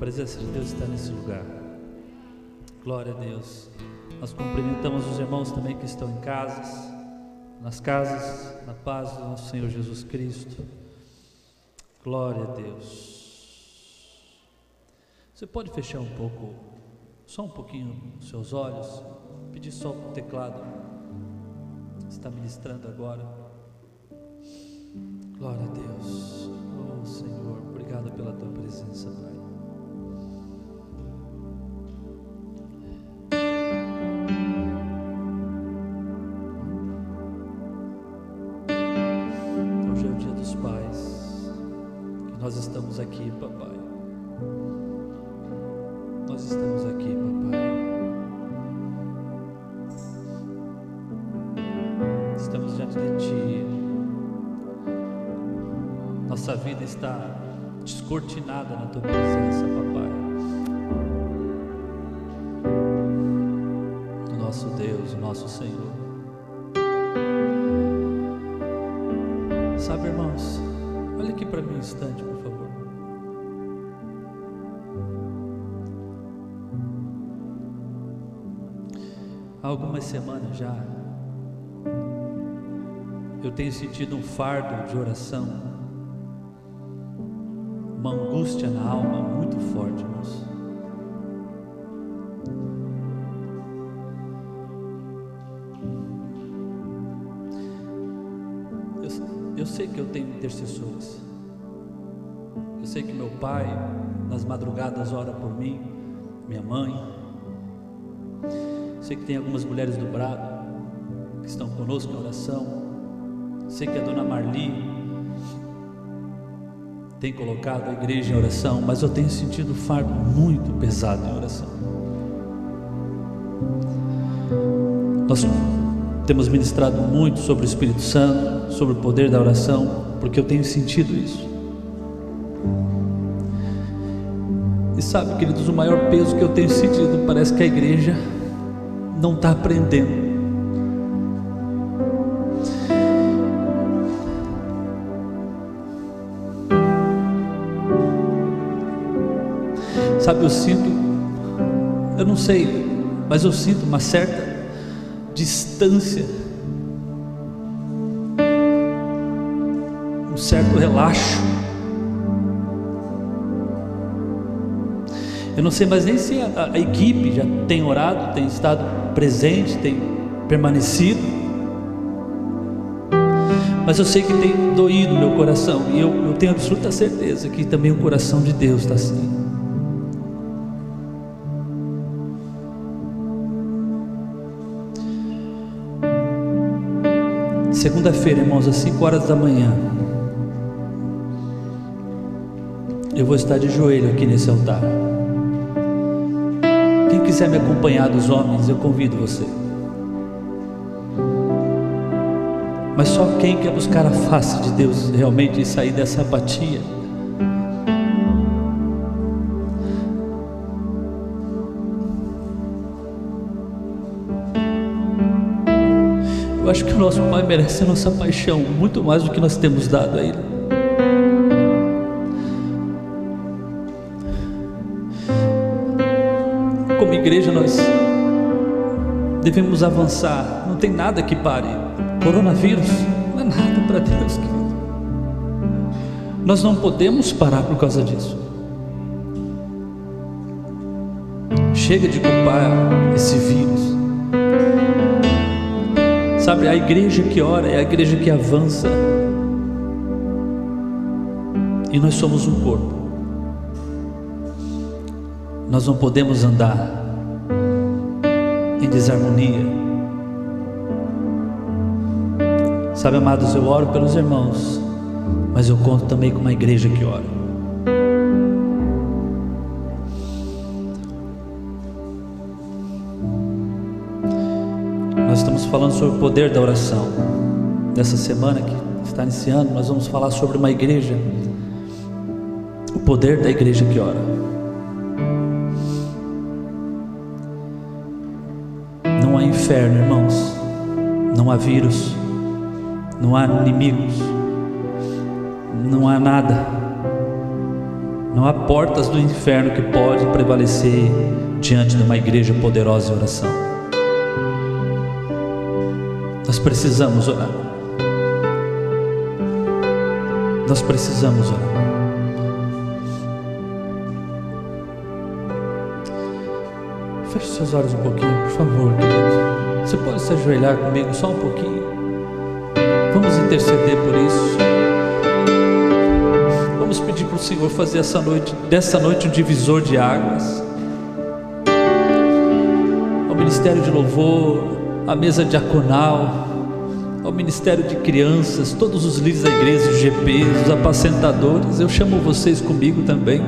presença de Deus está nesse lugar. Glória a Deus. Nós cumprimentamos os irmãos também que estão em casas, nas casas, na paz do nosso Senhor Jesus Cristo. Glória a Deus. Você pode fechar um pouco, só um pouquinho os seus olhos, pedir só para o teclado. Está ministrando agora. Glória a Deus. Oh Senhor, obrigado pela tua presença, Pai. Estamos aqui, papai. Nós estamos aqui, papai. Estamos diante de ti. Nossa vida está descortinada na tua presença, papai. Nosso Deus, nosso Senhor. Sabe, irmãos, olha aqui para mim um instante, por favor. Algumas semanas já, eu tenho sentido um fardo de oração, uma angústia na alma muito forte, irmãos. Eu, eu sei que eu tenho intercessores. Eu sei que meu pai, nas madrugadas, ora por mim, minha mãe, Sei que tem algumas mulheres do Brado que estão conosco na oração. Sei que a dona Marli tem colocado a igreja em oração, mas eu tenho sentido um fardo muito pesado em oração. Nós temos ministrado muito sobre o Espírito Santo, sobre o poder da oração, porque eu tenho sentido isso. E sabe, queridos, o maior peso que eu tenho sentido parece que a igreja não está aprendendo. Sabe, eu sinto, eu não sei, mas eu sinto uma certa distância, Eu não sei mais nem se a, a, equipe já tem orado, tem estado presente, tem permanecido. Mas eu sei que tem doído meu coração, e eu, eu tenho absoluta certeza que também o coração de Deus está assim. Segunda-feira, irmãos, às 5 horas da manhã, eu vou estar de joelho aqui nesse altar quiser me acompanhar dos homens, eu convido você. Mas só quem quer buscar a face de Deus realmente e sair dessa apatia. Eu acho que o nosso Pai merece a nossa paixão muito mais do que nós temos dado a Ele. Igreja nós devemos avançar. Não tem nada que pare. Coronavírus não é nada para Deus, querido. Nós não podemos parar por causa disso. Chega de culpar esse vírus. Sabe, a igreja que ora é a igreja que avança. E nós somos um corpo. Nós não podemos andar desarmonia. Sabe, amados, eu oro pelos irmãos, mas eu conto também com uma igreja que ora. Nós estamos falando sobre o poder da oração. Nessa semana que está iniciando, nós vamos falar sobre uma igreja, o poder da igreja que ora. Inferno, irmãos. Não há vírus, não há inimigos, não há nada Não há portas do inferno que podem prevalecer diante de uma igreja poderosa em oração. Nós precisamos orar. Nós precisamos orar. Feche seus olhos um pouquinho, por favor, querido. Você pode se ajoelhar comigo só um pouquinho? Vamos interceder por isso. Vamos pedir para o Senhor fazer essa noite, dessa noite um divisor de águas. Ao ministério de louvor, a mesa diaconal, ao ministério de crianças, todos os líderes da igreja, os GPs, os apacentadores, eu chamo vocês comigo também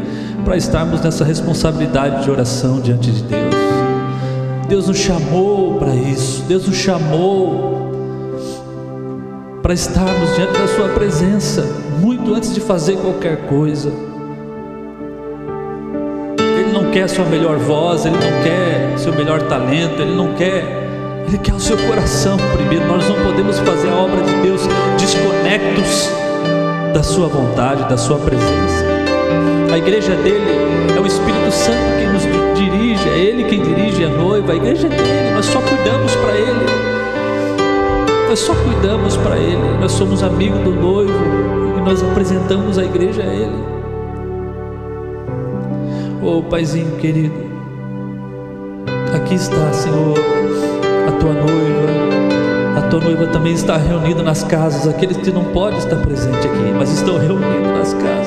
para estarmos nessa responsabilidade de oração diante de Deus. Deus nos chamou para isso, Deus nos chamou para estarmos diante da Sua presença, muito antes de fazer qualquer coisa. Ele não quer a sua melhor voz, Ele não quer seu melhor talento, Ele não quer, Ele quer o seu coração primeiro. Nós não podemos fazer a obra de Deus desconectos da Sua vontade, da Sua presença. A igreja dele é o Espírito Santo quem nos dirige, é Ele quem dirige a noiva, a igreja é dele, nós só cuidamos para Ele, nós só cuidamos para Ele, nós somos amigos do noivo e nós apresentamos a igreja a Ele. Oh Paizinho querido, aqui está, Senhor, a tua noiva, a tua noiva também está reunida nas casas, aqueles que não podem estar presentes aqui, mas estão reunidos nas casas.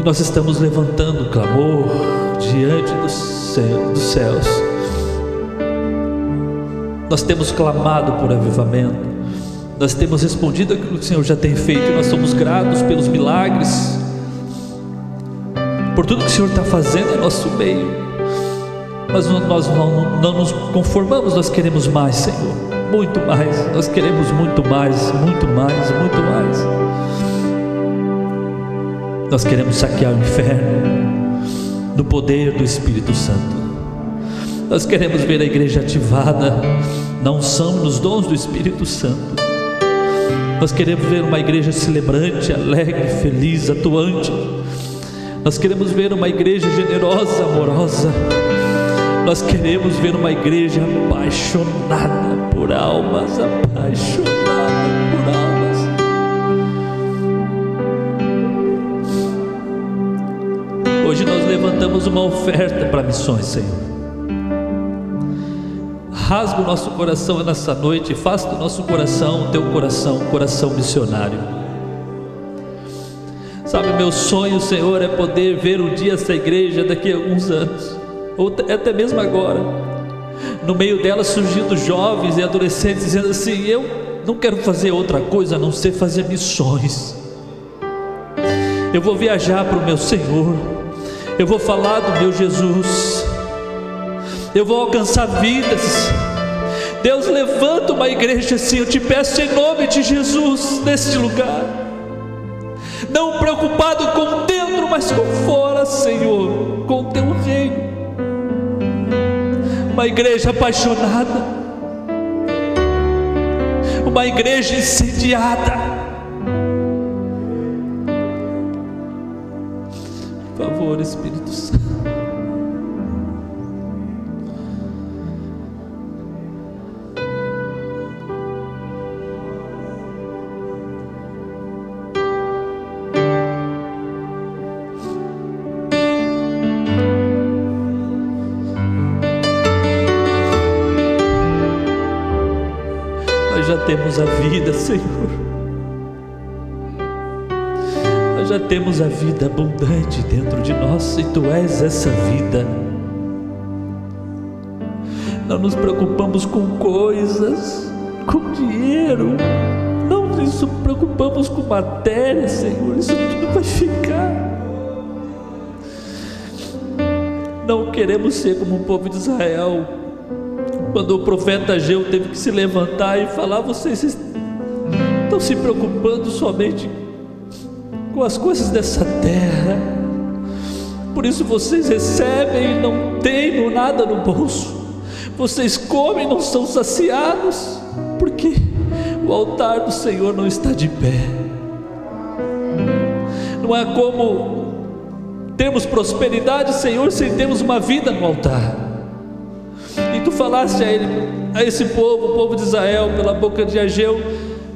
E nós estamos levantando clamor diante dos, céu, dos céus. Nós temos clamado por avivamento. Nós temos respondido aquilo que o Senhor já tem feito. nós somos gratos pelos milagres, por tudo que o Senhor está fazendo em nosso meio. Mas nós não, não nos conformamos, nós queremos mais, Senhor. Muito mais. Nós queremos muito mais, muito mais, muito mais. Nós queremos saquear o inferno no poder do Espírito Santo. Nós queremos ver a igreja ativada na unção, nos dons do Espírito Santo. Nós queremos ver uma igreja celebrante, alegre, feliz, atuante. Nós queremos ver uma igreja generosa, amorosa. Nós queremos ver uma igreja apaixonada por almas, apaixonada Hoje nós levantamos uma oferta para missões, Senhor. Rasga o nosso coração nessa noite, faça do nosso coração, teu coração, um coração missionário. Sabe, meu sonho, Senhor, é poder ver um dia essa igreja daqui a alguns anos, ou até mesmo agora, no meio dela surgindo jovens e adolescentes dizendo assim: Eu não quero fazer outra coisa a não ser fazer missões. Eu vou viajar para o meu Senhor eu vou falar do meu Jesus, eu vou alcançar vidas. Deus levanta uma igreja assim, eu te peço em nome de Jesus neste lugar. Não preocupado com dentro, mas com fora, Senhor, com o teu reino. Uma igreja apaixonada, uma igreja incendiada favor, Espírito Santo. Nós já temos a vida, Senhor já temos a vida abundante dentro de nós e tu és essa vida. Não nos preocupamos com coisas, com dinheiro, não nos preocupamos com matéria, Senhor, isso tudo vai ficar. Não queremos ser como o povo de Israel, quando o profeta Ageu teve que se levantar e falar: vocês estão se preocupando somente com as coisas dessa terra. Por isso vocês recebem e não têm nada no bolso. Vocês comem e não são saciados, porque o altar do Senhor não está de pé. Não há como termos prosperidade, Senhor, sem termos uma vida no altar. E tu falaste a, ele, a esse povo, o povo de Israel, pela boca de Ageu: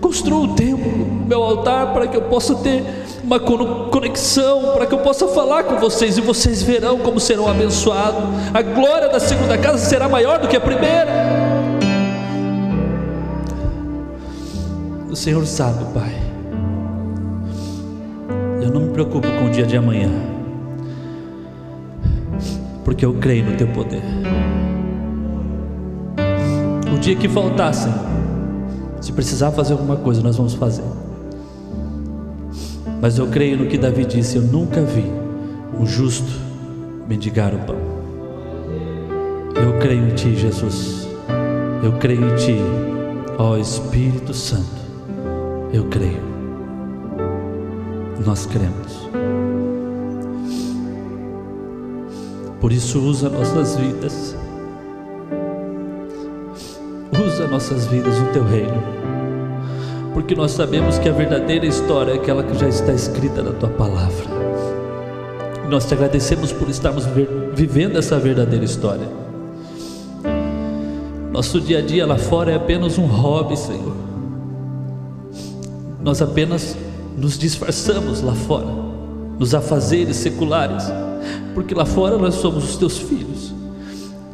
construa o templo, meu altar, para que eu possa ter uma conexão, para que eu possa falar com vocês e vocês verão como serão abençoados. A glória da segunda casa será maior do que a primeira. O Senhor sabe, Pai. Eu não me preocupo com o dia de amanhã, porque eu creio no Teu poder. O dia que faltar, Senhor, se precisar fazer alguma coisa, nós vamos fazer. Mas eu creio no que Davi disse: Eu nunca vi um justo mendigar o pão. Eu creio em Ti, Jesus. Eu creio em Ti, ó Espírito Santo. Eu creio. Nós cremos. Por isso, usa nossas vidas. Usa nossas vidas no teu reino. Porque nós sabemos que a verdadeira história é aquela que já está escrita na tua palavra. Nós te agradecemos por estarmos vivendo essa verdadeira história. Nosso dia a dia lá fora é apenas um hobby, Senhor nós apenas nos disfarçamos lá fora, nos afazeres seculares, porque lá fora nós somos os teus filhos,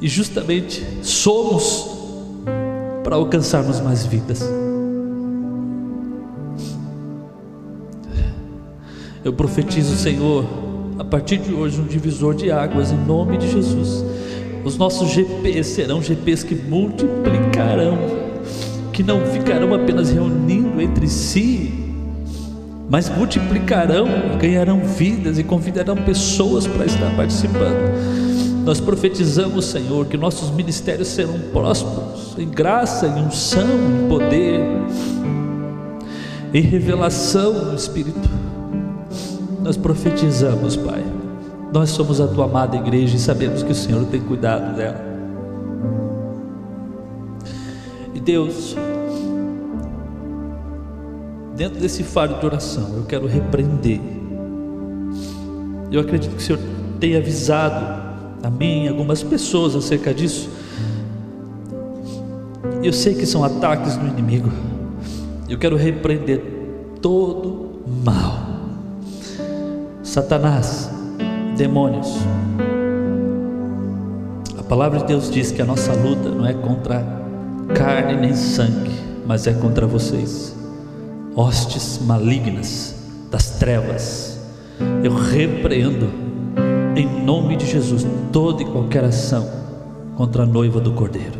e justamente somos para alcançarmos mais vidas. Eu profetizo, Senhor, a partir de hoje, um divisor de águas, em nome de Jesus. Os nossos GPs serão GPs que multiplicarão que não ficarão apenas reunindo entre si, mas multiplicarão, ganharão vidas e convidarão pessoas para estar participando. Nós profetizamos, Senhor, que nossos ministérios serão prósperos em graça, em unção, em poder, em revelação do Espírito. Nós profetizamos, Pai. Nós somos a tua amada igreja e sabemos que o Senhor tem cuidado dela. E Deus, dentro desse faro de oração, eu quero repreender. Eu acredito que o Senhor tenha avisado a mim algumas pessoas acerca disso. Eu sei que são ataques do inimigo. Eu quero repreender todo mal. Satanás, demônios. A palavra de Deus diz que a nossa luta não é contra carne nem sangue, mas é contra vocês hostes malignas das trevas. Eu repreendo em nome de Jesus toda e qualquer ação contra a noiva do Cordeiro.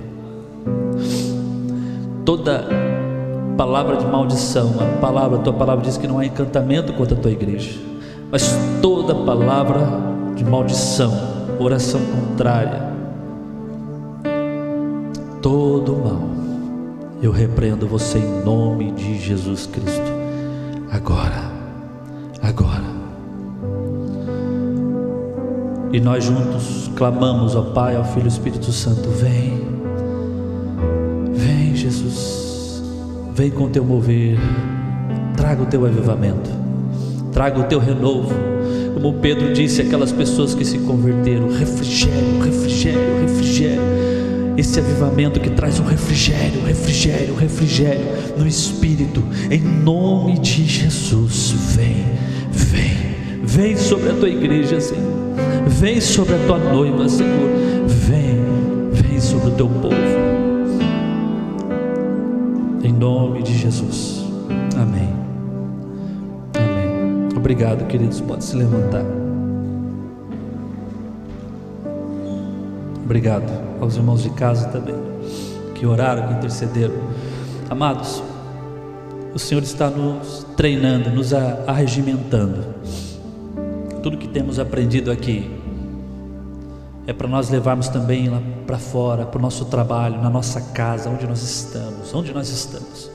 Toda palavra de maldição, a palavra, a tua palavra diz que não há encantamento contra a tua igreja, mas toda palavra de maldição, oração contrária, todo mal eu repreendo você em nome de Jesus Cristo. Agora, agora. E nós juntos clamamos ao Pai, ao Filho e ao Espírito Santo: Vem, vem, Jesus, vem com o teu mover, traga o teu avivamento, traga o teu renovo. Como Pedro disse, aquelas pessoas que se converteram: refrigério, refrigério, refrigério esse avivamento que traz um refrigério, refrigério, refrigério no espírito, em nome de Jesus. Vem, vem, vem sobre a tua igreja, Senhor. Vem sobre a tua noiva, Senhor. Vem, vem sobre o teu povo. Em nome de Jesus. Obrigado, queridos. Pode se levantar. Obrigado aos irmãos de casa também, que oraram, que intercederam. Amados, o Senhor está nos treinando, nos arregimentando. Tudo que temos aprendido aqui é para nós levarmos também lá para fora, para o nosso trabalho, na nossa casa, onde nós estamos, onde nós estamos.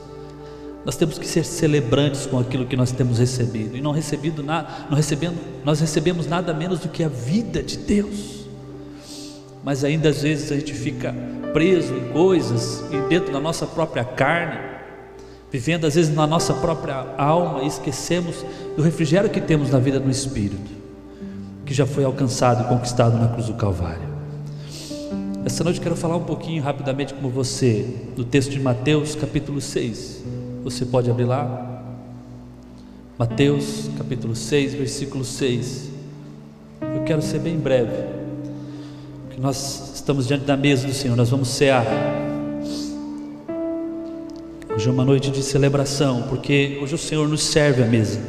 Nós temos que ser celebrantes com aquilo que nós temos recebido e não recebido nada, não recebendo, nós recebemos nada menos do que a vida de Deus mas ainda às vezes a gente fica preso em coisas e dentro da nossa própria carne, vivendo às vezes na nossa própria alma e esquecemos do refrigério que temos na vida no Espírito, que já foi alcançado e conquistado na cruz do Calvário. Essa noite eu quero falar um pouquinho rapidamente com você do texto de Mateus, capítulo 6. Você pode abrir lá? Mateus, capítulo 6, versículo 6. Eu quero ser bem breve, porque nós estamos diante da mesa do Senhor, nós vamos cear. Hoje é uma noite de celebração, porque hoje o Senhor nos serve a mesa.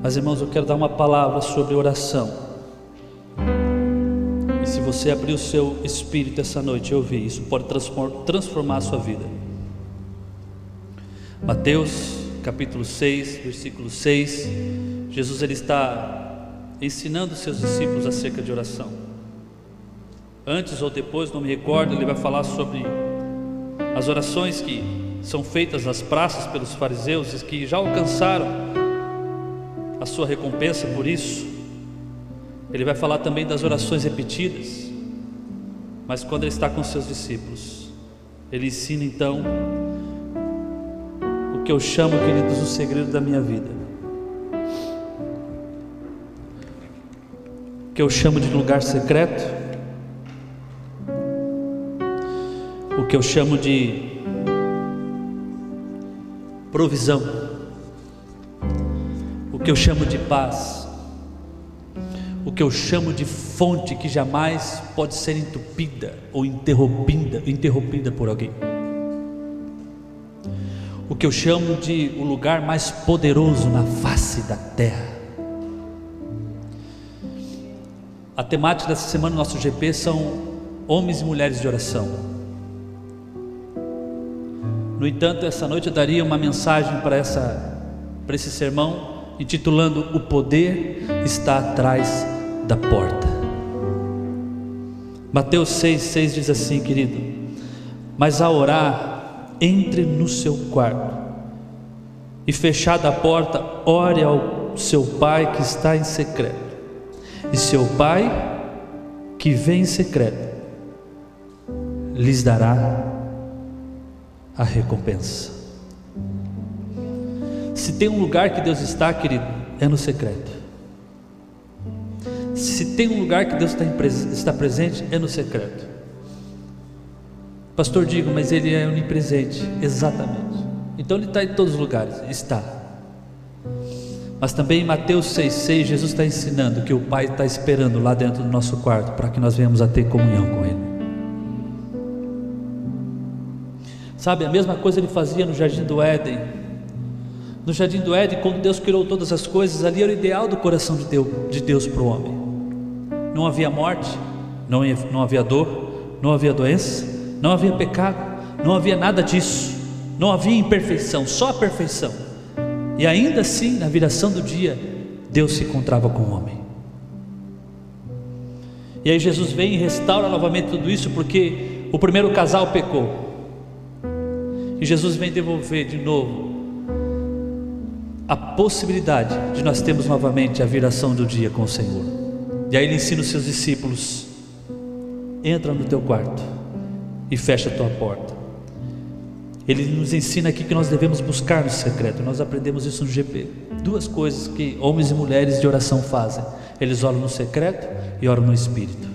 Mas irmãos, eu quero dar uma palavra sobre oração. Você abrir o seu espírito essa noite e ouvir, isso pode transformar a sua vida. Mateus capítulo 6, versículo 6, Jesus ele está ensinando seus discípulos acerca de oração. Antes ou depois, não me recordo, ele vai falar sobre as orações que são feitas nas praças pelos fariseus e que já alcançaram a sua recompensa por isso. Ele vai falar também das orações repetidas. Mas quando ele está com seus discípulos, ele ensina então o que eu chamo, queridos, o segredo da minha vida. O que eu chamo de lugar secreto. O que eu chamo de provisão que eu chamo de paz, o que eu chamo de fonte que jamais pode ser entupida ou interrompida, interrompida por alguém. O que eu chamo de o lugar mais poderoso na face da terra. A temática dessa semana do nosso GP são homens e mulheres de oração. No entanto, essa noite eu daria uma mensagem para essa para esse sermão intitulando O Poder está atrás da porta. Mateus 6,6 diz assim, querido: Mas a orar, entre no seu quarto e fechada a porta, ore ao seu pai que está em secreto, e seu pai que vem em secreto lhes dará a recompensa. Se tem um lugar que Deus está, querido, é no secreto. Se tem um lugar que Deus está, presente, é no secreto. Pastor, digo, mas Ele é onipresente. Exatamente. Então Ele está em todos os lugares. Está. Mas também em Mateus 6,6, Jesus está ensinando que o Pai está esperando lá dentro do nosso quarto para que nós venhamos a ter comunhão com Ele. Sabe, a mesma coisa ele fazia no jardim do Éden no jardim do Éden, quando Deus criou todas as coisas, ali era o ideal do coração de Deus, de Deus para o homem. Não havia morte, não não havia dor, não havia doença, não havia pecado, não havia nada disso, não havia imperfeição, só a perfeição. E ainda assim, na viração do dia, Deus se encontrava com o homem. E aí Jesus vem e restaura novamente tudo isso, porque o primeiro casal pecou. E Jesus vem devolver de novo a possibilidade de nós termos novamente a viração do dia com o Senhor. E aí ele ensina os seus discípulos: entra no teu quarto e fecha a tua porta. Ele nos ensina aqui que nós devemos buscar no secreto. Nós aprendemos isso no GP. Duas coisas que homens e mulheres de oração fazem: eles oram no secreto e oram no espírito.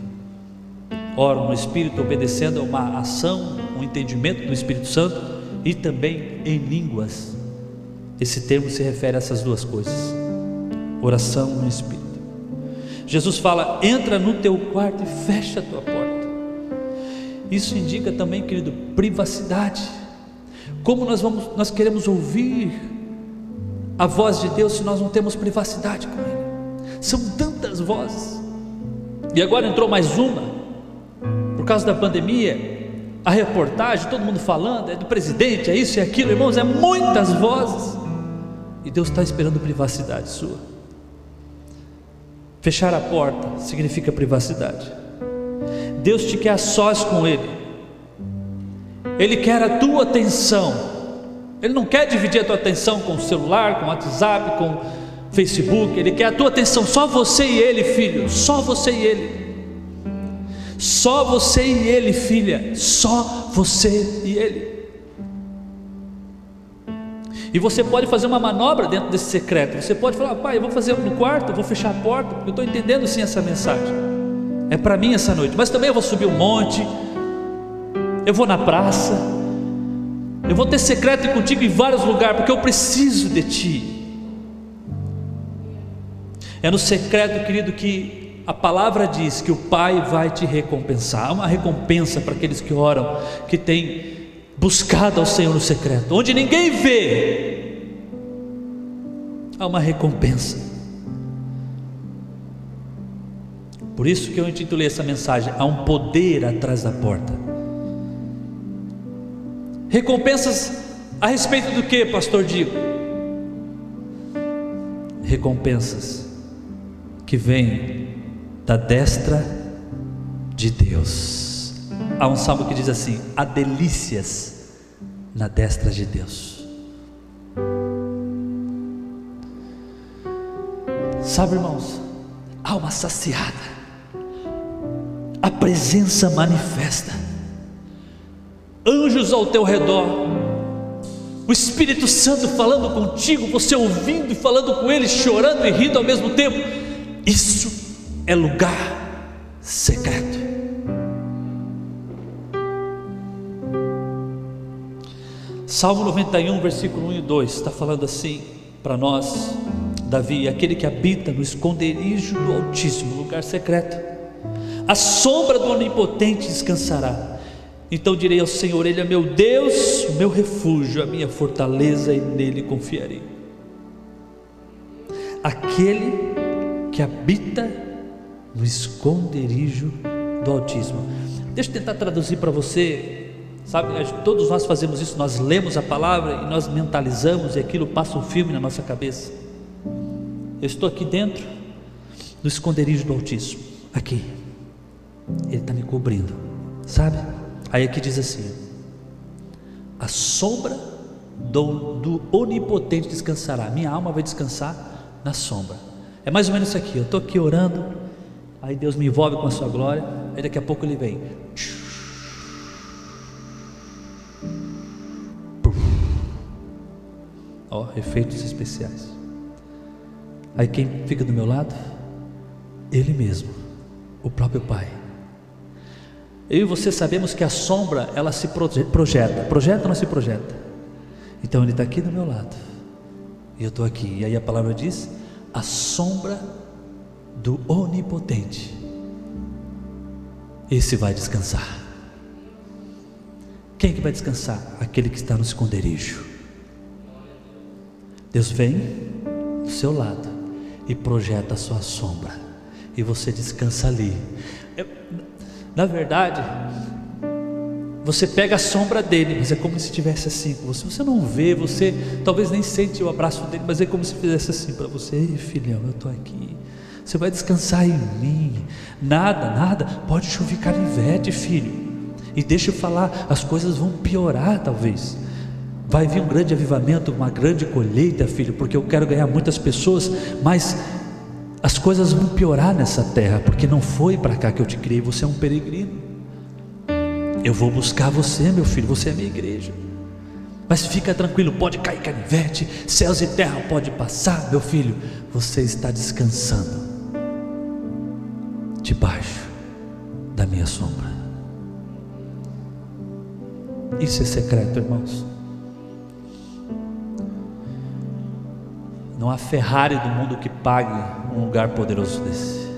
Oram no espírito, obedecendo a uma ação, um entendimento do Espírito Santo e também em línguas esse termo se refere a essas duas coisas: oração no Espírito. Jesus fala: entra no teu quarto e fecha a tua porta. Isso indica também, querido, privacidade. Como nós vamos, nós queremos ouvir a voz de Deus se nós não temos privacidade com Ele? São tantas vozes. E agora entrou mais uma, por causa da pandemia, a reportagem, todo mundo falando, é do presidente, é isso e aquilo, irmãos, é muitas vozes. E Deus está esperando privacidade sua. Fechar a porta significa privacidade. Deus te quer a sós com Ele. Ele quer a tua atenção. Ele não quer dividir a tua atenção com o celular, com o WhatsApp, com o Facebook. Ele quer a tua atenção, só você e Ele, filho. Só você e Ele. Só você e ele, filha, só você e ele. E você pode fazer uma manobra dentro desse secreto. Você pode falar, pai, eu vou fazer no quarto, vou fechar a porta, porque eu estou entendendo sim essa mensagem. É para mim essa noite. Mas também eu vou subir um monte, eu vou na praça, eu vou ter secreto contigo em vários lugares, porque eu preciso de ti. É no secreto, querido, que a palavra diz que o Pai vai te recompensar. Há uma recompensa para aqueles que oram, que têm buscado ao Senhor no secreto, onde ninguém vê, há uma recompensa. Por isso que eu intitulei essa mensagem: há um poder atrás da porta. Recompensas a respeito do que, pastor Digo? Recompensas que vêm da destra de Deus. Há um salmo que diz assim: há delícias na destra de Deus. Sabe, irmãos, alma saciada, a presença manifesta, anjos ao teu redor, o Espírito Santo falando contigo, você ouvindo e falando com ele, chorando e rindo ao mesmo tempo. Isso é lugar secreto. Salmo 91, versículo 1 e 2 está falando assim para nós, Davi, aquele que habita no esconderijo do Altíssimo, lugar secreto, a sombra do Onipotente descansará. Então direi ao Senhor: Ele é meu Deus, o meu refúgio, a minha fortaleza, e nele confiarei. Aquele que habita no esconderijo do Altíssimo. Deixa eu tentar traduzir para você Sabe, todos nós fazemos isso, nós lemos a palavra e nós mentalizamos e aquilo passa um filme na nossa cabeça. Eu estou aqui dentro do esconderijo do Altíssimo, aqui. Ele está me cobrindo, sabe? Aí aqui diz assim: a sombra do, do onipotente descansará. Minha alma vai descansar na sombra. É mais ou menos isso aqui. Eu estou aqui orando, aí Deus me envolve com a sua glória, aí daqui a pouco ele vem. Ó, efeitos especiais. Aí quem fica do meu lado? Ele mesmo, o próprio Pai. Eu e você sabemos que a sombra ela se projeta, projeta ou não se projeta? Então ele está aqui do meu lado e eu estou aqui. E aí a palavra diz: a sombra do onipotente. Esse vai descansar. Quem que vai descansar? Aquele que está no esconderijo. Deus vem do seu lado e projeta a sua sombra, e você descansa ali. na verdade, você pega a sombra dele, mas é como se estivesse assim com você. Você não vê, você talvez nem sente o abraço dele, mas é como se fizesse assim para você: Ei, filhão, eu estou aqui. Você vai descansar em mim. Nada, nada. Pode chover canivete, filho. E deixa eu falar, as coisas vão piorar, talvez. Vai vir um grande avivamento, uma grande colheita, filho, porque eu quero ganhar muitas pessoas, mas as coisas vão piorar nessa terra, porque não foi para cá que eu te criei, você é um peregrino. Eu vou buscar você, meu filho, você é minha igreja. Mas fica tranquilo, pode cair canivete, céus e terra pode passar, meu filho, você está descansando debaixo da minha sombra. Isso é secreto, irmãos. Não há Ferrari do mundo que pague um lugar poderoso desse.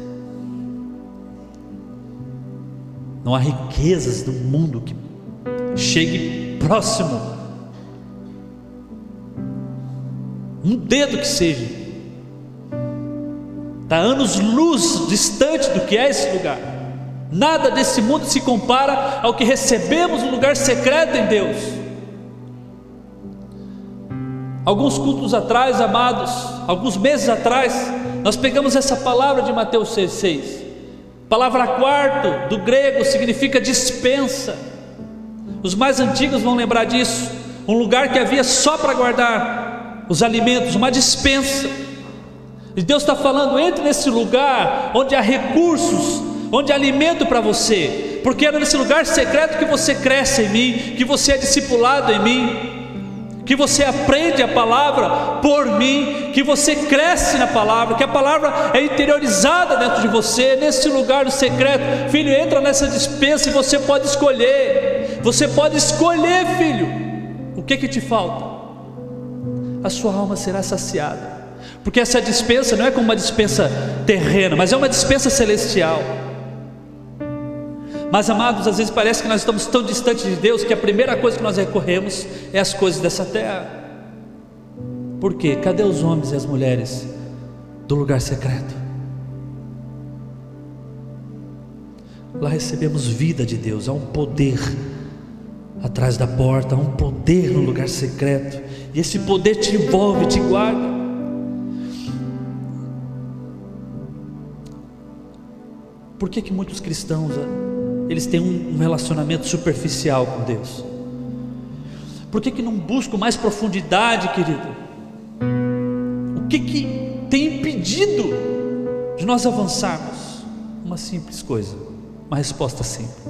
Não há riquezas do mundo que chegue próximo. Um dedo que seja. Está anos luz distante do que é esse lugar. Nada desse mundo se compara ao que recebemos no lugar secreto em Deus. Alguns cultos atrás, amados, alguns meses atrás, nós pegamos essa palavra de Mateus 6,6. Palavra quarto, do grego, significa dispensa. Os mais antigos vão lembrar disso. Um lugar que havia só para guardar os alimentos, uma dispensa. E Deus está falando: entre nesse lugar onde há recursos, onde há alimento para você, porque é nesse lugar secreto que você cresce em mim, que você é discipulado em mim que você aprende a palavra por mim, que você cresce na palavra, que a palavra é interiorizada dentro de você, nesse lugar do secreto. Filho, entra nessa dispensa e você pode escolher. Você pode escolher, filho. O que que te falta? A sua alma será saciada. Porque essa dispensa não é como uma dispensa terrena, mas é uma dispensa celestial. Mas amados, às vezes parece que nós estamos tão distantes de Deus que a primeira coisa que nós recorremos é as coisas dessa terra. Por quê? Cadê os homens e as mulheres do lugar secreto? Lá recebemos vida de Deus, há um poder atrás da porta, há um poder no lugar secreto, e esse poder te envolve, te guarda. Por que, que muitos cristãos eles têm um relacionamento superficial com Deus? Por que, que não buscam mais profundidade, querido? O que, que tem impedido de nós avançarmos? Uma simples coisa, uma resposta simples,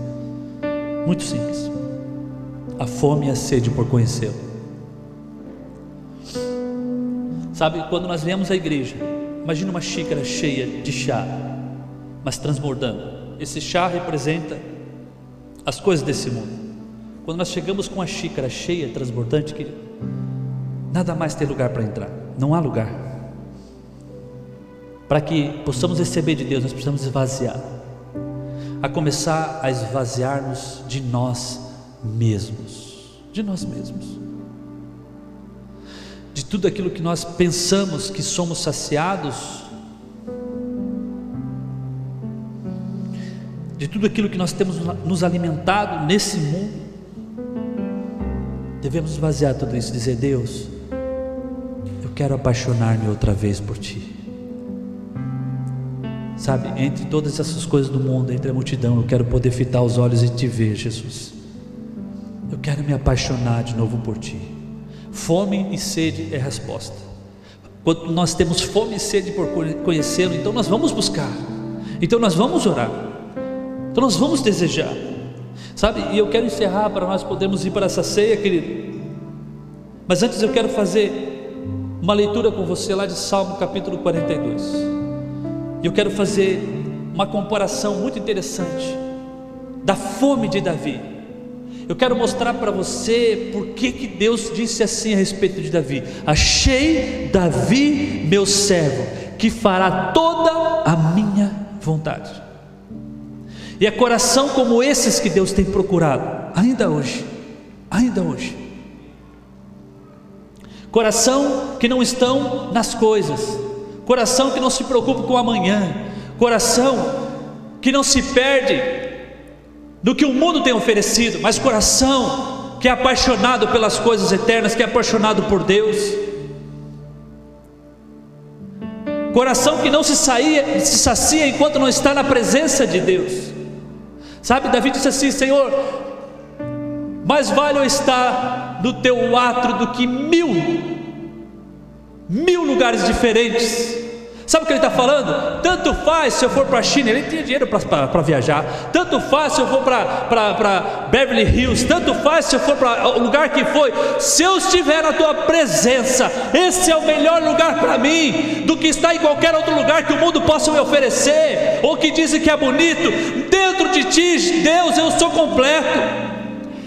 muito simples: a fome e a sede por conhecê-lo. Sabe, quando nós viemos à igreja, imagina uma xícara cheia de chá, mas transbordando. Esse chá representa as coisas desse mundo. Quando nós chegamos com a xícara cheia, transbordante, que nada mais tem lugar para entrar, não há lugar. Para que possamos receber de Deus, nós precisamos esvaziar, a começar a esvaziar-nos de nós mesmos, de nós mesmos, de tudo aquilo que nós pensamos que somos saciados de tudo aquilo que nós temos nos alimentado nesse mundo, devemos esvaziar tudo isso e dizer: Deus, eu quero apaixonar-me outra vez por Ti. Sabe, entre todas essas coisas do mundo, entre a multidão, eu quero poder fitar os olhos e te ver, Jesus. Eu quero me apaixonar de novo por Ti. Fome e sede é a resposta. Quando nós temos fome e sede por conhecê-lo, então nós vamos buscar, então nós vamos orar. Então nós vamos desejar, sabe? E eu quero encerrar para nós podermos ir para essa ceia, querido. Mas antes eu quero fazer uma leitura com você lá de Salmo capítulo 42. E eu quero fazer uma comparação muito interessante da fome de Davi. Eu quero mostrar para você por que, que Deus disse assim a respeito de Davi: Achei Davi, meu servo, que fará toda a minha vontade. E é coração como esses que Deus tem procurado, ainda hoje, ainda hoje. Coração que não estão nas coisas, coração que não se preocupa com o amanhã, coração que não se perde no que o mundo tem oferecido, mas coração que é apaixonado pelas coisas eternas, que é apaixonado por Deus. Coração que não se, saía, se sacia enquanto não está na presença de Deus. Sabe, Davi disse assim: Senhor, mais vale eu estar no teu átrio do que mil, mil lugares diferentes Sabe o que ele está falando? Tanto faz se eu for para a China, ele tinha dinheiro para viajar. Tanto faz se eu for para Beverly Hills. Tanto faz se eu for para o lugar que foi. Se eu estiver na tua presença, esse é o melhor lugar para mim do que estar em qualquer outro lugar que o mundo possa me oferecer, ou que dizem que é bonito. Dentro de ti, Deus, eu sou completo.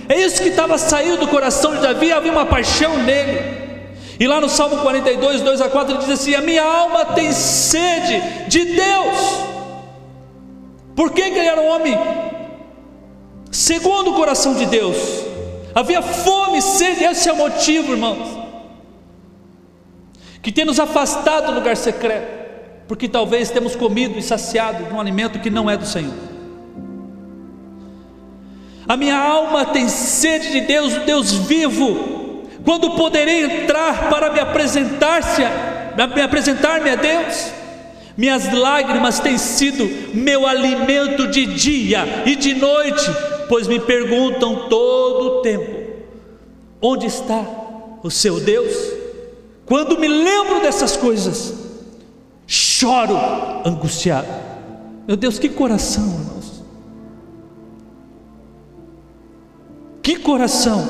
É isso que estava saindo do coração de Davi, havia uma paixão nele. E lá no Salmo 42, 2 a 4, ele diz assim: A minha alma tem sede de Deus. Por que, que ele era um homem segundo o coração de Deus? Havia fome, sede, esse é o motivo, irmãos, que tem nos afastado do lugar secreto, porque talvez temos comido e saciado de um alimento que não é do Senhor. A minha alma tem sede de Deus, o Deus vivo quando poderei entrar para me apresentar-se, me apresentar-me a Deus? Minhas lágrimas têm sido meu alimento de dia e de noite, pois me perguntam todo o tempo: onde está o seu Deus? Quando me lembro dessas coisas, choro angustiado. Meu Deus, que coração, irmãos. Que coração.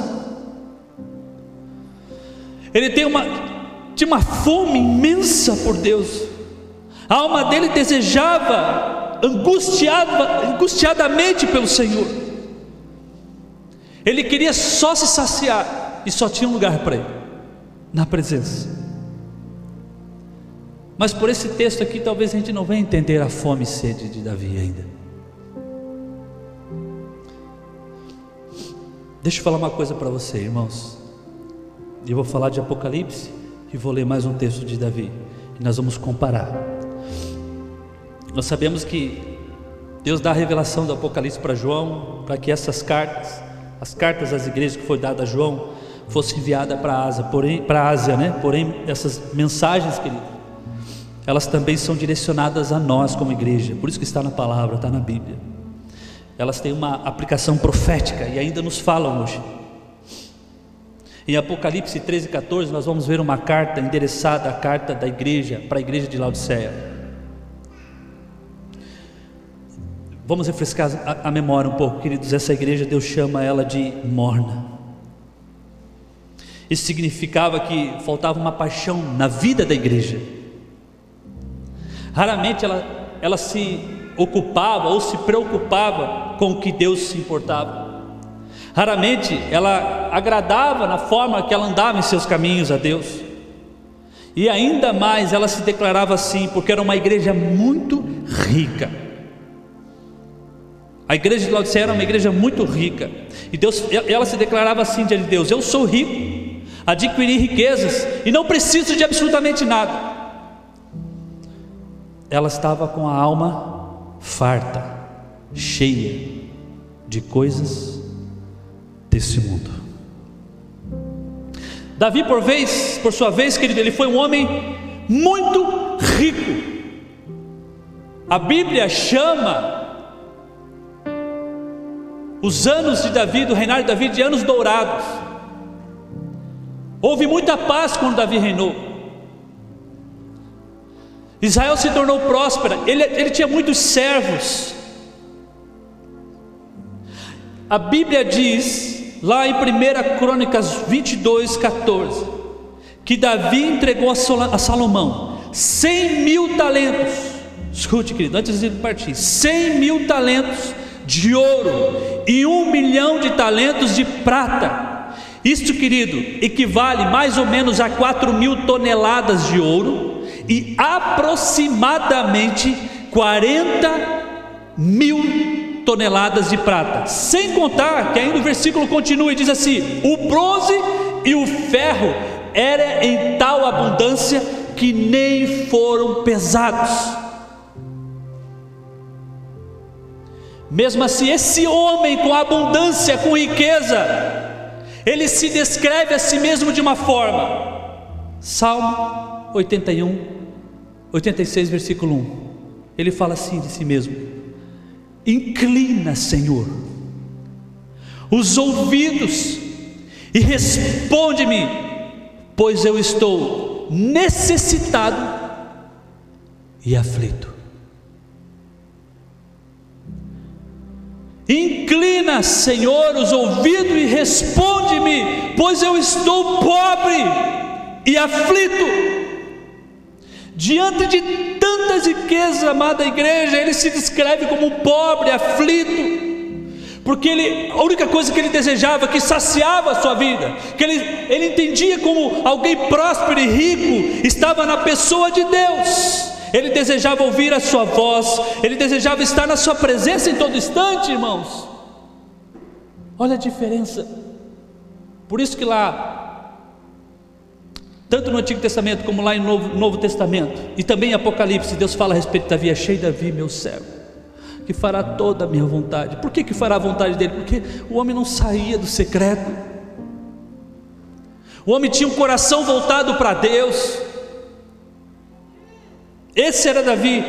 Ele tem uma, tinha uma fome imensa por Deus. A alma dele desejava, angustiava, angustiadamente pelo Senhor. Ele queria só se saciar e só tinha um lugar para ele, na presença. Mas por esse texto aqui, talvez a gente não venha entender a fome e sede de Davi ainda. Deixa eu falar uma coisa para você, irmãos. Eu vou falar de Apocalipse e vou ler mais um texto de Davi. E nós vamos comparar. Nós sabemos que Deus dá a revelação do Apocalipse para João, para que essas cartas, as cartas às igrejas que foi dada a João, fossem enviadas para a Ásia, porém, para a Ásia, né? Porém, essas mensagens, querido, elas também são direcionadas a nós como igreja, por isso que está na palavra, está na Bíblia. Elas têm uma aplicação profética e ainda nos falam hoje. Em Apocalipse 13, 14, nós vamos ver uma carta endereçada, a carta da igreja, para a igreja de Laodiceia. Vamos refrescar a, a memória um pouco, queridos. Essa igreja, Deus chama ela de morna. Isso significava que faltava uma paixão na vida da igreja. Raramente ela, ela se ocupava ou se preocupava com o que Deus se importava. Raramente ela agradava na forma que ela andava em seus caminhos a Deus. E ainda mais ela se declarava assim, porque era uma igreja muito rica. A igreja de Laodiceia era uma igreja muito rica. E Deus, ela se declarava assim diante de Deus: Eu sou rico, adquiri riquezas e não preciso de absolutamente nada ela estava com a alma farta, cheia de coisas desse mundo. Davi, por vez, por sua vez, querido, ele foi um homem muito rico. A Bíblia chama os anos de Davi, do reinado de Davi, de anos dourados. Houve muita paz quando Davi reinou. Israel se tornou próspera, ele, ele tinha muitos servos. A Bíblia diz, lá em 1 Crônicas 22, 14, que Davi entregou a Salomão 100 mil talentos. Escute, querido, antes de partir: 100 mil talentos de ouro e um milhão de talentos de prata. Isto, querido, equivale mais ou menos a 4 mil toneladas de ouro e aproximadamente 40 mil toneladas de prata, sem contar que ainda o versículo continua e diz assim: o bronze e o ferro era em tal abundância que nem foram pesados. Mesmo assim, esse homem com abundância, com riqueza, ele se descreve a si mesmo de uma forma. Salmo 81, 86, versículo 1. Ele fala assim de si mesmo: Inclina, Senhor, os ouvidos e responde-me, pois eu estou necessitado e aflito. Inclina, Senhor, os ouvidos e responde-me, pois eu estou pobre e aflito. Diante de tantas riquezas, amada igreja, ele se descreve como pobre, aflito, porque ele, a única coisa que ele desejava, que saciava a sua vida, que ele, ele entendia como alguém próspero e rico, estava na pessoa de Deus. Ele desejava ouvir a sua voz, ele desejava estar na sua presença em todo instante, irmãos. Olha a diferença. Por isso que lá tanto no Antigo Testamento como lá no Novo, Novo Testamento, e também em Apocalipse, Deus fala a respeito de Davi: Achei Davi, meu servo, que fará toda a minha vontade. Por que, que fará a vontade dele? Porque o homem não saía do secreto, o homem tinha um coração voltado para Deus. Esse era Davi.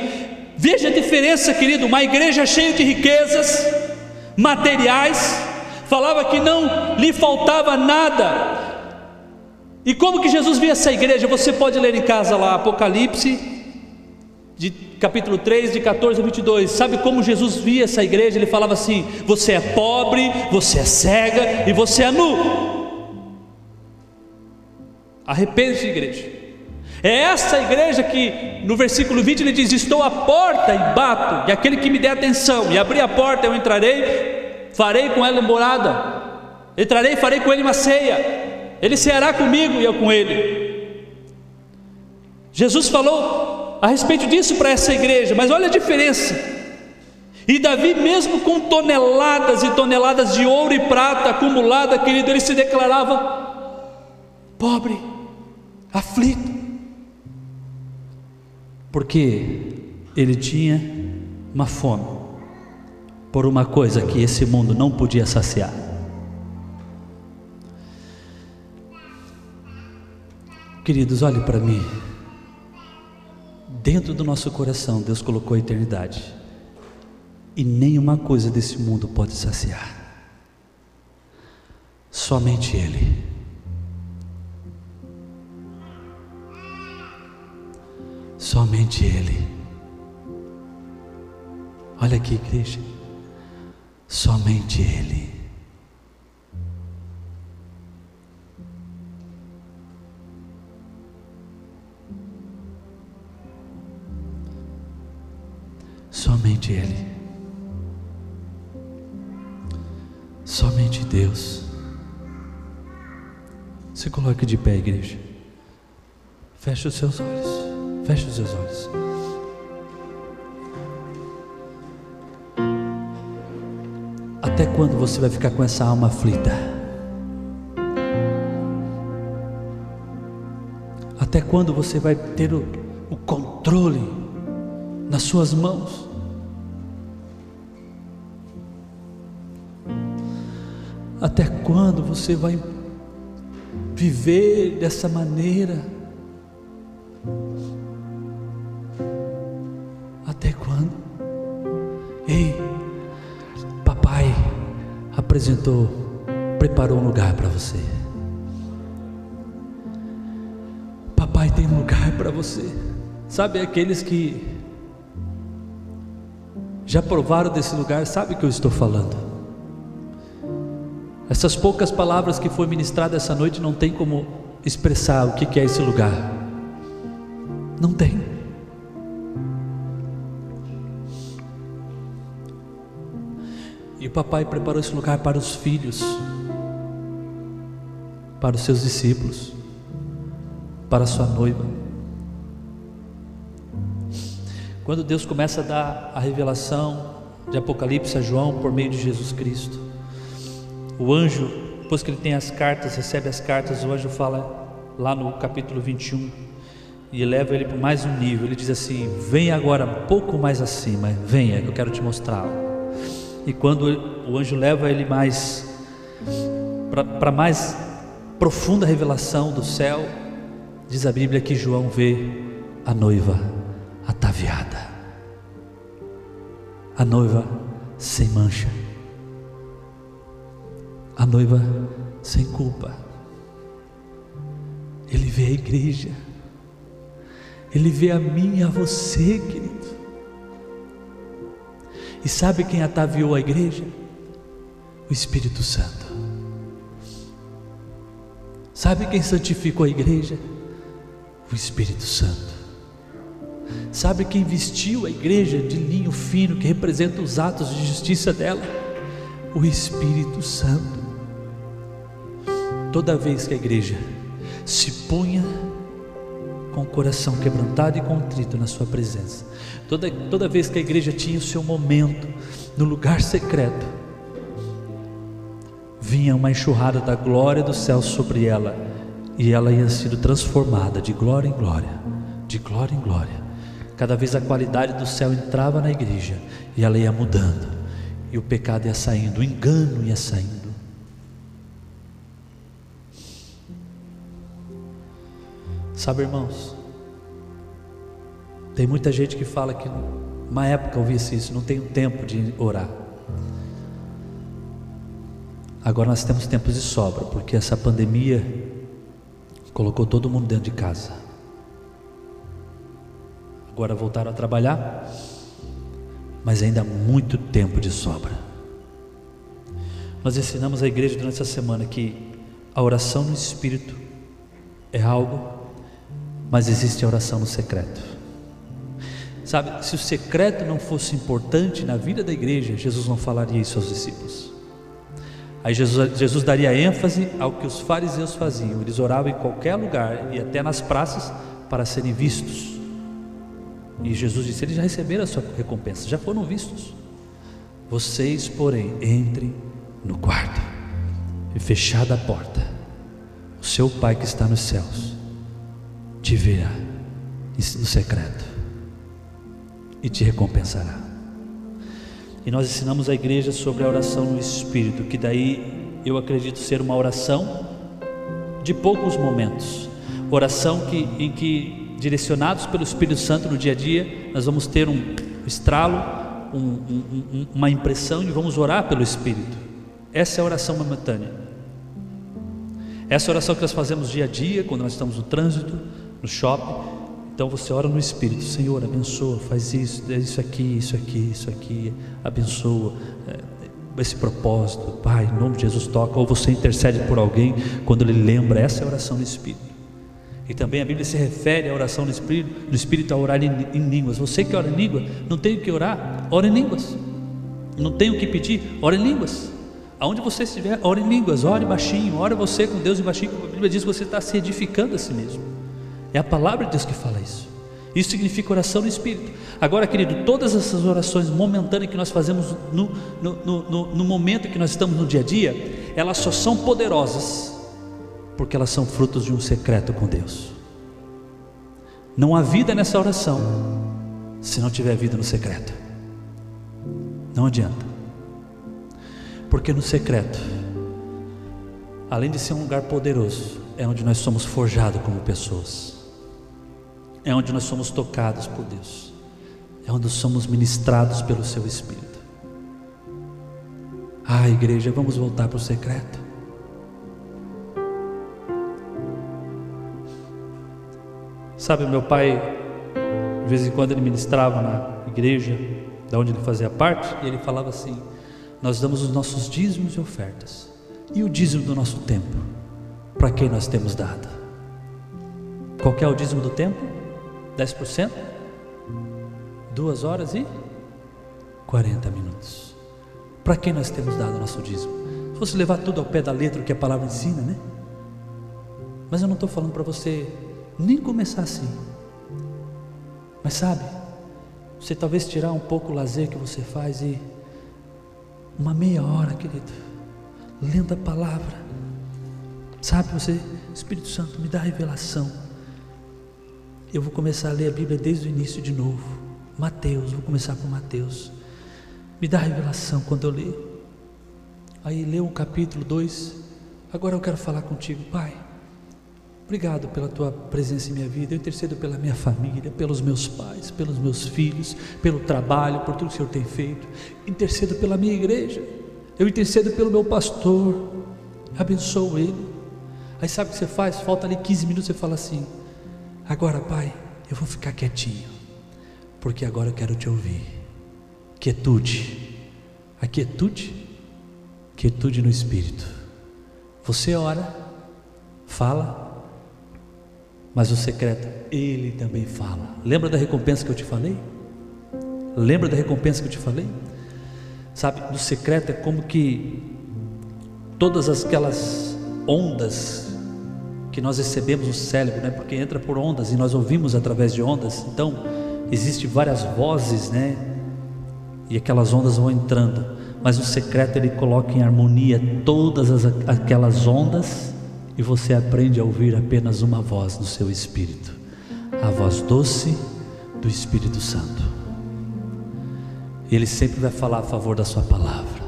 Veja a diferença, querido. Uma igreja cheia de riquezas materiais, falava que não lhe faltava nada, e como que Jesus via essa igreja? Você pode ler em casa lá, Apocalipse de capítulo 3, de 14 a 22. Sabe como Jesus via essa igreja? Ele falava assim: Você é pobre, você é cega e você é nu. Arrepende-se, igreja. É essa igreja que no versículo 20 ele diz: Estou à porta e bato, e aquele que me der atenção e abrir a porta, eu entrarei, farei com ela morada, entrarei e farei com ele uma ceia, ele ceará comigo e eu com ele. Jesus falou a respeito disso para essa igreja, mas olha a diferença. E Davi, mesmo com toneladas e toneladas de ouro e prata acumulada, querido, ele se declarava pobre, aflito, porque ele tinha uma fome por uma coisa que esse mundo não podia saciar. Queridos, olhe para mim. Dentro do nosso coração, Deus colocou a eternidade. E nenhuma coisa desse mundo pode saciar. Somente Ele. Somente Ele. Olha aqui, igreja. Somente Ele. Somente Ele. Somente Deus. Se coloque de pé, igreja. Feche os seus olhos. Feche os seus olhos. Até quando você vai ficar com essa alma aflita? Até quando você vai ter o, o controle nas suas mãos? Até quando você vai viver dessa maneira? apresentou, preparou um lugar para você. Papai tem um lugar para você. Sabe aqueles que já provaram desse lugar, sabe o que eu estou falando. Essas poucas palavras que foi ministrada essa noite não tem como expressar o que é esse lugar. Não tem. E o papai preparou esse lugar para os filhos, para os seus discípulos, para a sua noiva. Quando Deus começa a dar a revelação de Apocalipse a João por meio de Jesus Cristo, o anjo, depois que ele tem as cartas, recebe as cartas, o anjo fala lá no capítulo 21 e leva ele para mais um nível. Ele diz assim: Vem agora um pouco mais acima, venha, que eu quero te mostrar e quando o anjo leva ele mais para mais profunda revelação do céu, diz a Bíblia que João vê a noiva ataviada, a noiva sem mancha, a noiva sem culpa. Ele vê a igreja, ele vê a mim e a você, querido. E sabe quem ataviou a igreja? O Espírito Santo. Sabe quem santificou a igreja? O Espírito Santo. Sabe quem vestiu a igreja de linho fino que representa os atos de justiça dela? O Espírito Santo. Toda vez que a igreja se punha com o coração quebrantado e contrito na sua presença, Toda, toda vez que a igreja tinha o seu momento no lugar secreto, vinha uma enxurrada da glória do céu sobre ela, e ela ia sendo transformada de glória em glória, de glória em glória. Cada vez a qualidade do céu entrava na igreja e ela ia mudando, e o pecado ia saindo, o engano ia saindo. Sabe, irmãos, tem muita gente que fala que uma época eu vi isso, não tenho tempo de orar. Agora nós temos tempos de sobra, porque essa pandemia colocou todo mundo dentro de casa. Agora voltaram a trabalhar, mas ainda há muito tempo de sobra. Nós ensinamos a igreja durante essa semana que a oração no Espírito é algo, mas existe a oração no secreto. Sabe, se o secreto não fosse importante na vida da igreja, Jesus não falaria isso aos discípulos. Aí Jesus, Jesus daria ênfase ao que os fariseus faziam, eles oravam em qualquer lugar e até nas praças para serem vistos. E Jesus disse: Eles já receberam a sua recompensa, já foram vistos. Vocês, porém, entrem no quarto e fechada a porta, o seu Pai que está nos céus te verá no secreto e te recompensará. E nós ensinamos a igreja sobre a oração no Espírito, que daí eu acredito ser uma oração de poucos momentos, oração que, em que direcionados pelo Espírito Santo no dia a dia, nós vamos ter um estralo, um, um, uma impressão e vamos orar pelo Espírito. Essa é a oração momentânea. Essa é a oração que nós fazemos dia a dia, quando nós estamos no trânsito, no shopping. Então você ora no Espírito, Senhor, abençoa, faz isso, isso aqui, isso aqui, isso aqui, abençoa é, esse propósito, Pai, em nome de Jesus toca, ou você intercede por alguém quando ele lembra, essa é a oração no Espírito. E também a Bíblia se refere à oração no Espírito, no Espírito a orar em, em línguas. Você que ora em língua, não tem o que orar, ora em línguas. Não tem o que pedir, ora em línguas. Aonde você estiver, ore em línguas, ore baixinho, ore você com Deus em baixinho, a Bíblia diz que você está se edificando a si mesmo. É a palavra de Deus que fala isso. Isso significa oração no Espírito. Agora, querido, todas essas orações momentâneas que nós fazemos no, no, no, no momento que nós estamos no dia a dia, elas só são poderosas porque elas são frutos de um secreto com Deus. Não há vida nessa oração se não tiver vida no secreto. Não adianta. Porque no secreto, além de ser um lugar poderoso, é onde nós somos forjados como pessoas. É onde nós somos tocados por Deus. É onde somos ministrados pelo seu Espírito. Ah, igreja, vamos voltar para o secreto. Sabe, meu pai, de vez em quando ele ministrava na igreja, da onde ele fazia parte, e ele falava assim: Nós damos os nossos dízimos e ofertas, e o dízimo do nosso tempo, para quem nós temos dado? Qual é o dízimo do tempo? 10%? Duas horas e 40 minutos. Para quem nós temos dado o nosso dízimo? Se fosse levar tudo ao pé da letra o que a palavra ensina, né? Mas eu não estou falando para você nem começar assim. Mas sabe, você talvez tirar um pouco o lazer que você faz e uma meia hora, querido, lendo a palavra. Sabe, você, Espírito Santo, me dá revelação. Eu vou começar a ler a Bíblia desde o início de novo. Mateus, vou começar por Mateus. Me dá revelação quando eu ler. Aí leu o capítulo 2. Agora eu quero falar contigo, Pai. Obrigado pela tua presença em minha vida. Eu intercedo pela minha família, pelos meus pais, pelos meus filhos, pelo trabalho, por tudo que o Senhor tem feito. Intercedo pela minha igreja. Eu intercedo pelo meu pastor. Abençoo ele. Aí sabe o que você faz? Falta ali 15 minutos, você fala assim: Agora, pai, eu vou ficar quietinho, porque agora eu quero te ouvir. Quietude. A quietude, quietude no espírito. Você ora, fala, mas o secreto, ele também fala. Lembra da recompensa que eu te falei? Lembra da recompensa que eu te falei? Sabe, no secreto é como que todas aquelas ondas que nós recebemos no cérebro, né? Porque entra por ondas e nós ouvimos através de ondas. Então, existem várias vozes, né? E aquelas ondas vão entrando. Mas o secreto ele coloca em harmonia todas as, aquelas ondas e você aprende a ouvir apenas uma voz no seu espírito, a voz doce do Espírito Santo. Ele sempre vai falar a favor da sua palavra,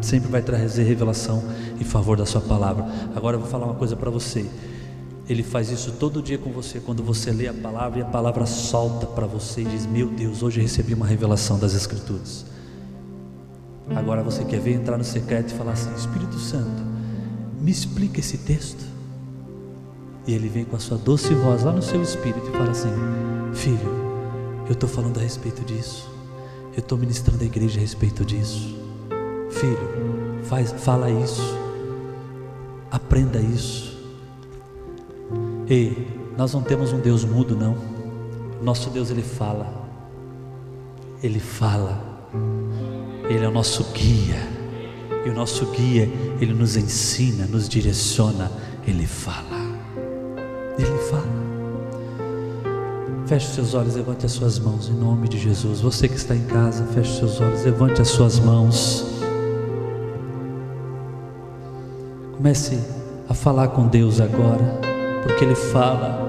sempre vai trazer revelação em favor da sua palavra. Agora eu vou falar uma coisa para você. Ele faz isso todo dia com você, quando você lê a palavra e a palavra solta para você e diz: Meu Deus, hoje recebi uma revelação das Escrituras. Agora você quer ver entrar no secreto e falar assim: Espírito Santo, me explica esse texto. E ele vem com a sua doce voz lá no seu espírito e fala assim: Filho, Eu estou falando a respeito disso. Eu estou ministrando a igreja a respeito disso. Filho, faz, fala isso. Aprenda isso. Ei, nós não temos um Deus mudo, não. Nosso Deus, Ele fala. Ele fala. Ele é o nosso guia. O nosso guia, Ele nos ensina, nos direciona. Ele fala. Ele fala. Feche seus olhos, levante as suas mãos em nome de Jesus. Você que está em casa, feche seus olhos, levante as suas mãos. Comece a falar com Deus agora, porque Ele fala.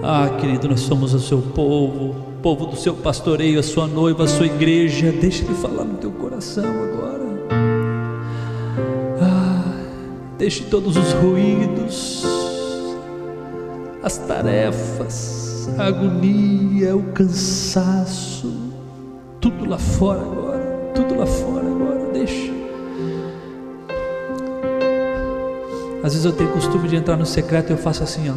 Ah, querido, nós somos o seu povo, povo do seu pastoreio, a sua noiva, a sua igreja. Deixa Ele falar no teu coração agora. Deixe todos os ruídos, as tarefas, a agonia, o cansaço, tudo lá fora agora, tudo lá fora agora, deixa. Às vezes eu tenho costume de entrar no secreto e eu faço assim, ó.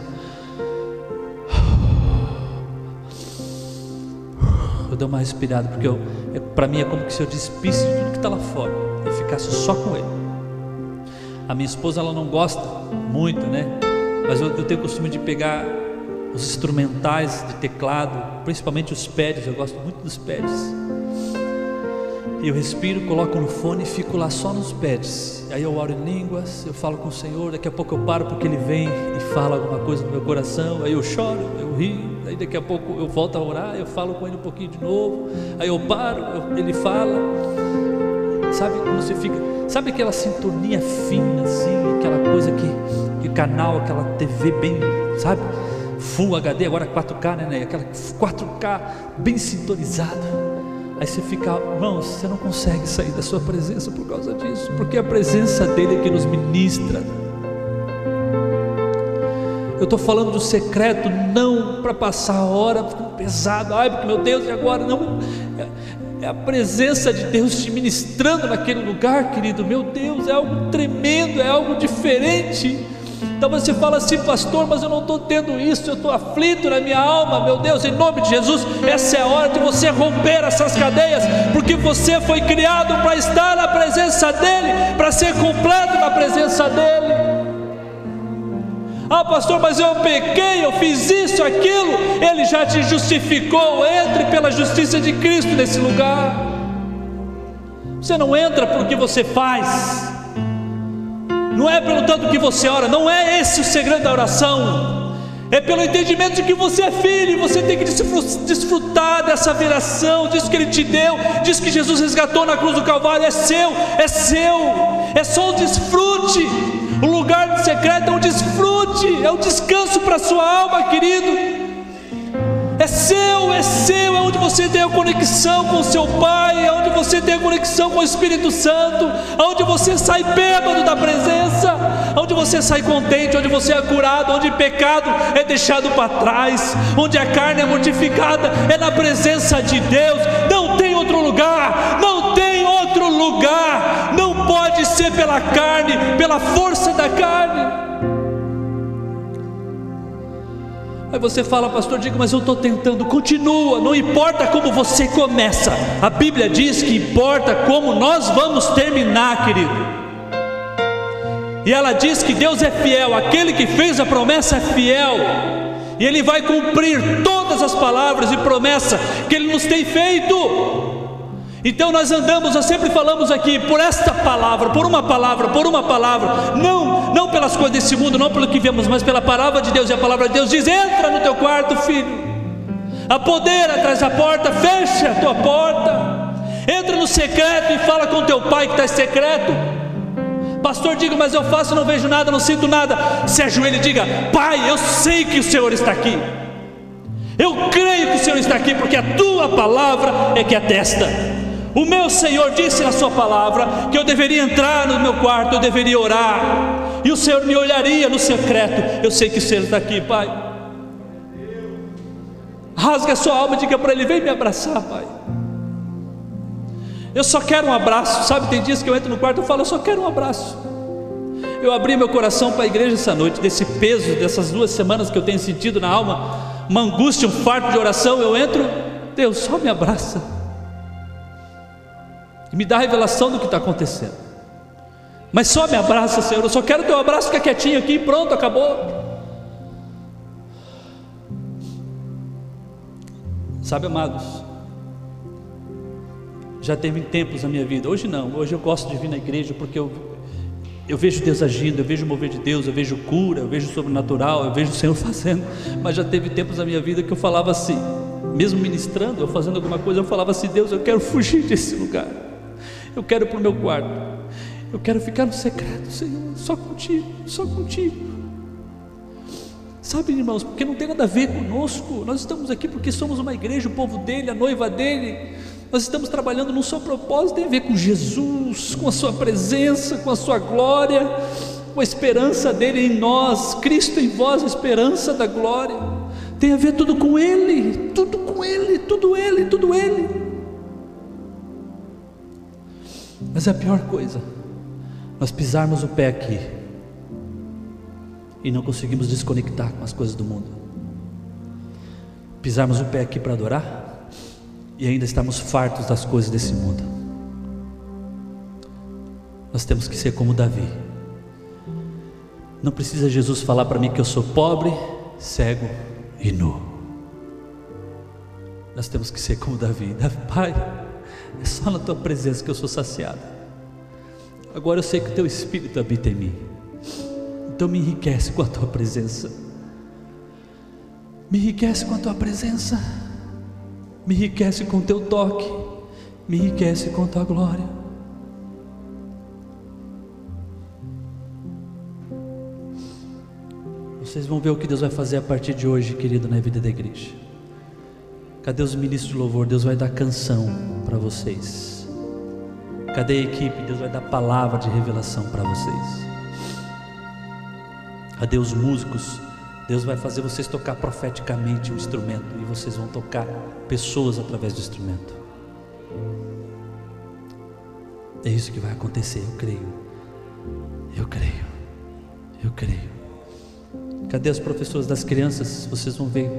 Eu dou uma respirada, porque é, para mim é como se eu despisse de tudo que está lá fora e ficasse só com ele. A minha esposa ela não gosta muito, né? Mas eu, eu tenho costume de pegar os instrumentais de teclado, principalmente os pads, eu gosto muito dos pads. E eu respiro, coloco no fone e fico lá só nos pads. Aí eu oro em línguas, eu falo com o Senhor, daqui a pouco eu paro porque Ele vem e fala alguma coisa no meu coração, aí eu choro, eu rio, aí daqui a pouco eu volto a orar, eu falo com Ele um pouquinho de novo, aí eu paro, eu, Ele fala. Sabe como você fica? Sabe aquela sintonia fina assim, aquela coisa que, que canal, aquela TV bem, sabe? Full HD, agora 4K, né? né? Aquela 4K bem sintonizada. Aí você fica, irmãos, você não consegue sair da sua presença por causa disso, porque a presença dele é que nos ministra. Eu estou falando do secreto, não para passar a hora pesado, ai, porque meu Deus, e agora? Não, é, a presença de Deus te ministrando naquele lugar, querido. Meu Deus, é algo tremendo, é algo diferente. Então você fala assim, pastor, mas eu não estou tendo isso, eu estou aflito na minha alma, meu Deus, em nome de Jesus, essa é a hora de você romper essas cadeias, porque você foi criado para estar na presença dEle, para ser completo na presença dEle. Ah, pastor, mas eu pequei, eu fiz isso, aquilo, Ele já te justificou, entre pela justiça de Cristo nesse lugar. Você não entra porque você faz, não é pelo tanto que você ora, não é esse o segredo da oração. É pelo entendimento de que você é filho e você tem que desfrutar dessa viração, disso que Ele te deu, disso que Jesus resgatou na cruz do Calvário. É seu, é seu, é só o desfrute. O lugar secreto é um desfrute, é um descanso para a sua alma, querido. É seu, é seu, é onde você tem a conexão com o seu Pai, é onde você tem a conexão com o Espírito Santo, é onde você sai bêbado da presença, é onde você sai contente, onde você é curado, onde pecado é deixado para trás, onde a carne é mortificada, é na presença de Deus, não tem outro lugar, não tem outro lugar, não pode ser pela carne, pela força da carne. Aí você fala, pastor, diga, mas eu estou tentando. Continua, não importa como você começa. A Bíblia diz que importa como nós vamos terminar, querido. E ela diz que Deus é fiel, aquele que fez a promessa é fiel. E Ele vai cumprir todas as palavras e promessas que Ele nos tem feito. Então nós andamos, nós sempre falamos aqui por esta palavra, por uma palavra, por uma palavra, não, não pelas coisas desse mundo, não pelo que vemos, mas pela palavra de Deus. E a palavra de Deus diz: entra no teu quarto, filho. A poder atrás da porta, fecha a tua porta. Entra no secreto e fala com teu pai que está secreto. Pastor, diga, mas eu faço, não vejo nada, não sinto nada. Se ajoelhe e diga: Pai, eu sei que o Senhor está aqui. Eu creio que o Senhor está aqui, porque a tua palavra é que atesta. O meu Senhor disse na Sua palavra que eu deveria entrar no meu quarto, eu deveria orar, e o Senhor me olharia no secreto. Eu sei que o Senhor está aqui, Pai. Rasga a sua alma e diga para Ele: Vem me abraçar, Pai. Eu só quero um abraço. Sabe, tem dias que eu entro no quarto e falo: Eu só quero um abraço. Eu abri meu coração para a igreja essa noite, desse peso, dessas duas semanas que eu tenho sentido na alma, uma angústia, um farto de oração. Eu entro Deus, só me abraça. Me dá a revelação do que está acontecendo. Mas só me abraça, Senhor. Eu só quero teu abraço, fica quietinho aqui, pronto, acabou. Sabe, amados, já teve tempos na minha vida, hoje não, hoje eu gosto de vir na igreja porque eu, eu vejo Deus agindo, eu vejo o mover de Deus, eu vejo cura, eu vejo o sobrenatural, eu vejo o Senhor fazendo, mas já teve tempos na minha vida que eu falava assim, mesmo ministrando, ou fazendo alguma coisa, eu falava assim: Deus, eu quero fugir desse lugar, eu quero para o meu quarto, eu quero ficar no secreto, Senhor, só contigo, só contigo. Sabe, irmãos, porque não tem nada a ver conosco. Nós estamos aqui porque somos uma igreja, o povo dele, a noiva dele. Nós estamos trabalhando num só propósito, tem a ver com Jesus, com a sua presença, com a sua glória, com a esperança dele em nós, Cristo em vós, a esperança da glória. Tem a ver tudo com ele, tudo com ele, tudo ele, tudo ele. Mas é a pior coisa, nós pisarmos o pé aqui e não conseguimos desconectar com as coisas do mundo. Pisarmos o pé aqui para adorar e ainda estamos fartos das coisas desse mundo. Nós temos que ser como Davi. Não precisa Jesus falar para mim que eu sou pobre, cego e nu. Nós temos que ser como Davi. Pai, é só na tua presença que eu sou saciado. Agora eu sei que o teu espírito habita em mim. Então me enriquece com a tua presença. Me enriquece com a tua presença. Me enriquece com o teu toque. Me enriquece com a tua glória. Vocês vão ver o que Deus vai fazer a partir de hoje, querido, na vida da igreja. Cadê os ministros de louvor? Deus vai dar canção para vocês. Cadê a equipe? Deus vai dar palavra de revelação para vocês. A Deus músicos, Deus vai fazer vocês tocar profeticamente o instrumento e vocês vão tocar pessoas através do instrumento. É isso que vai acontecer, eu creio. Eu creio. Eu creio. Cadê os professores das crianças? Vocês vão ver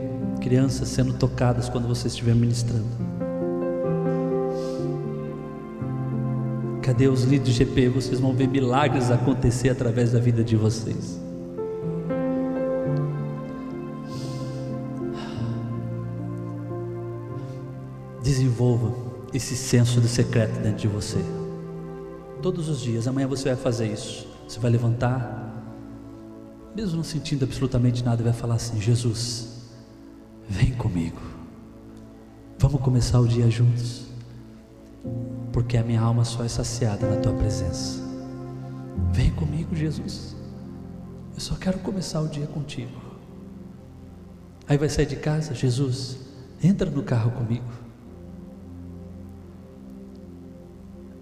crianças sendo tocadas quando vocês estiverem ministrando. Cadê os líderes de GP? Vocês vão ver milagres acontecer através da vida de vocês. desenvolva esse senso de secreto dentro de você. Todos os dias, amanhã você vai fazer isso. Você vai levantar, mesmo não sentindo absolutamente nada, vai falar assim: Jesus, vem comigo. Vamos começar o dia juntos, porque a minha alma só é saciada na tua presença. Vem comigo, Jesus. Eu só quero começar o dia contigo. Aí vai sair de casa, Jesus, entra no carro comigo.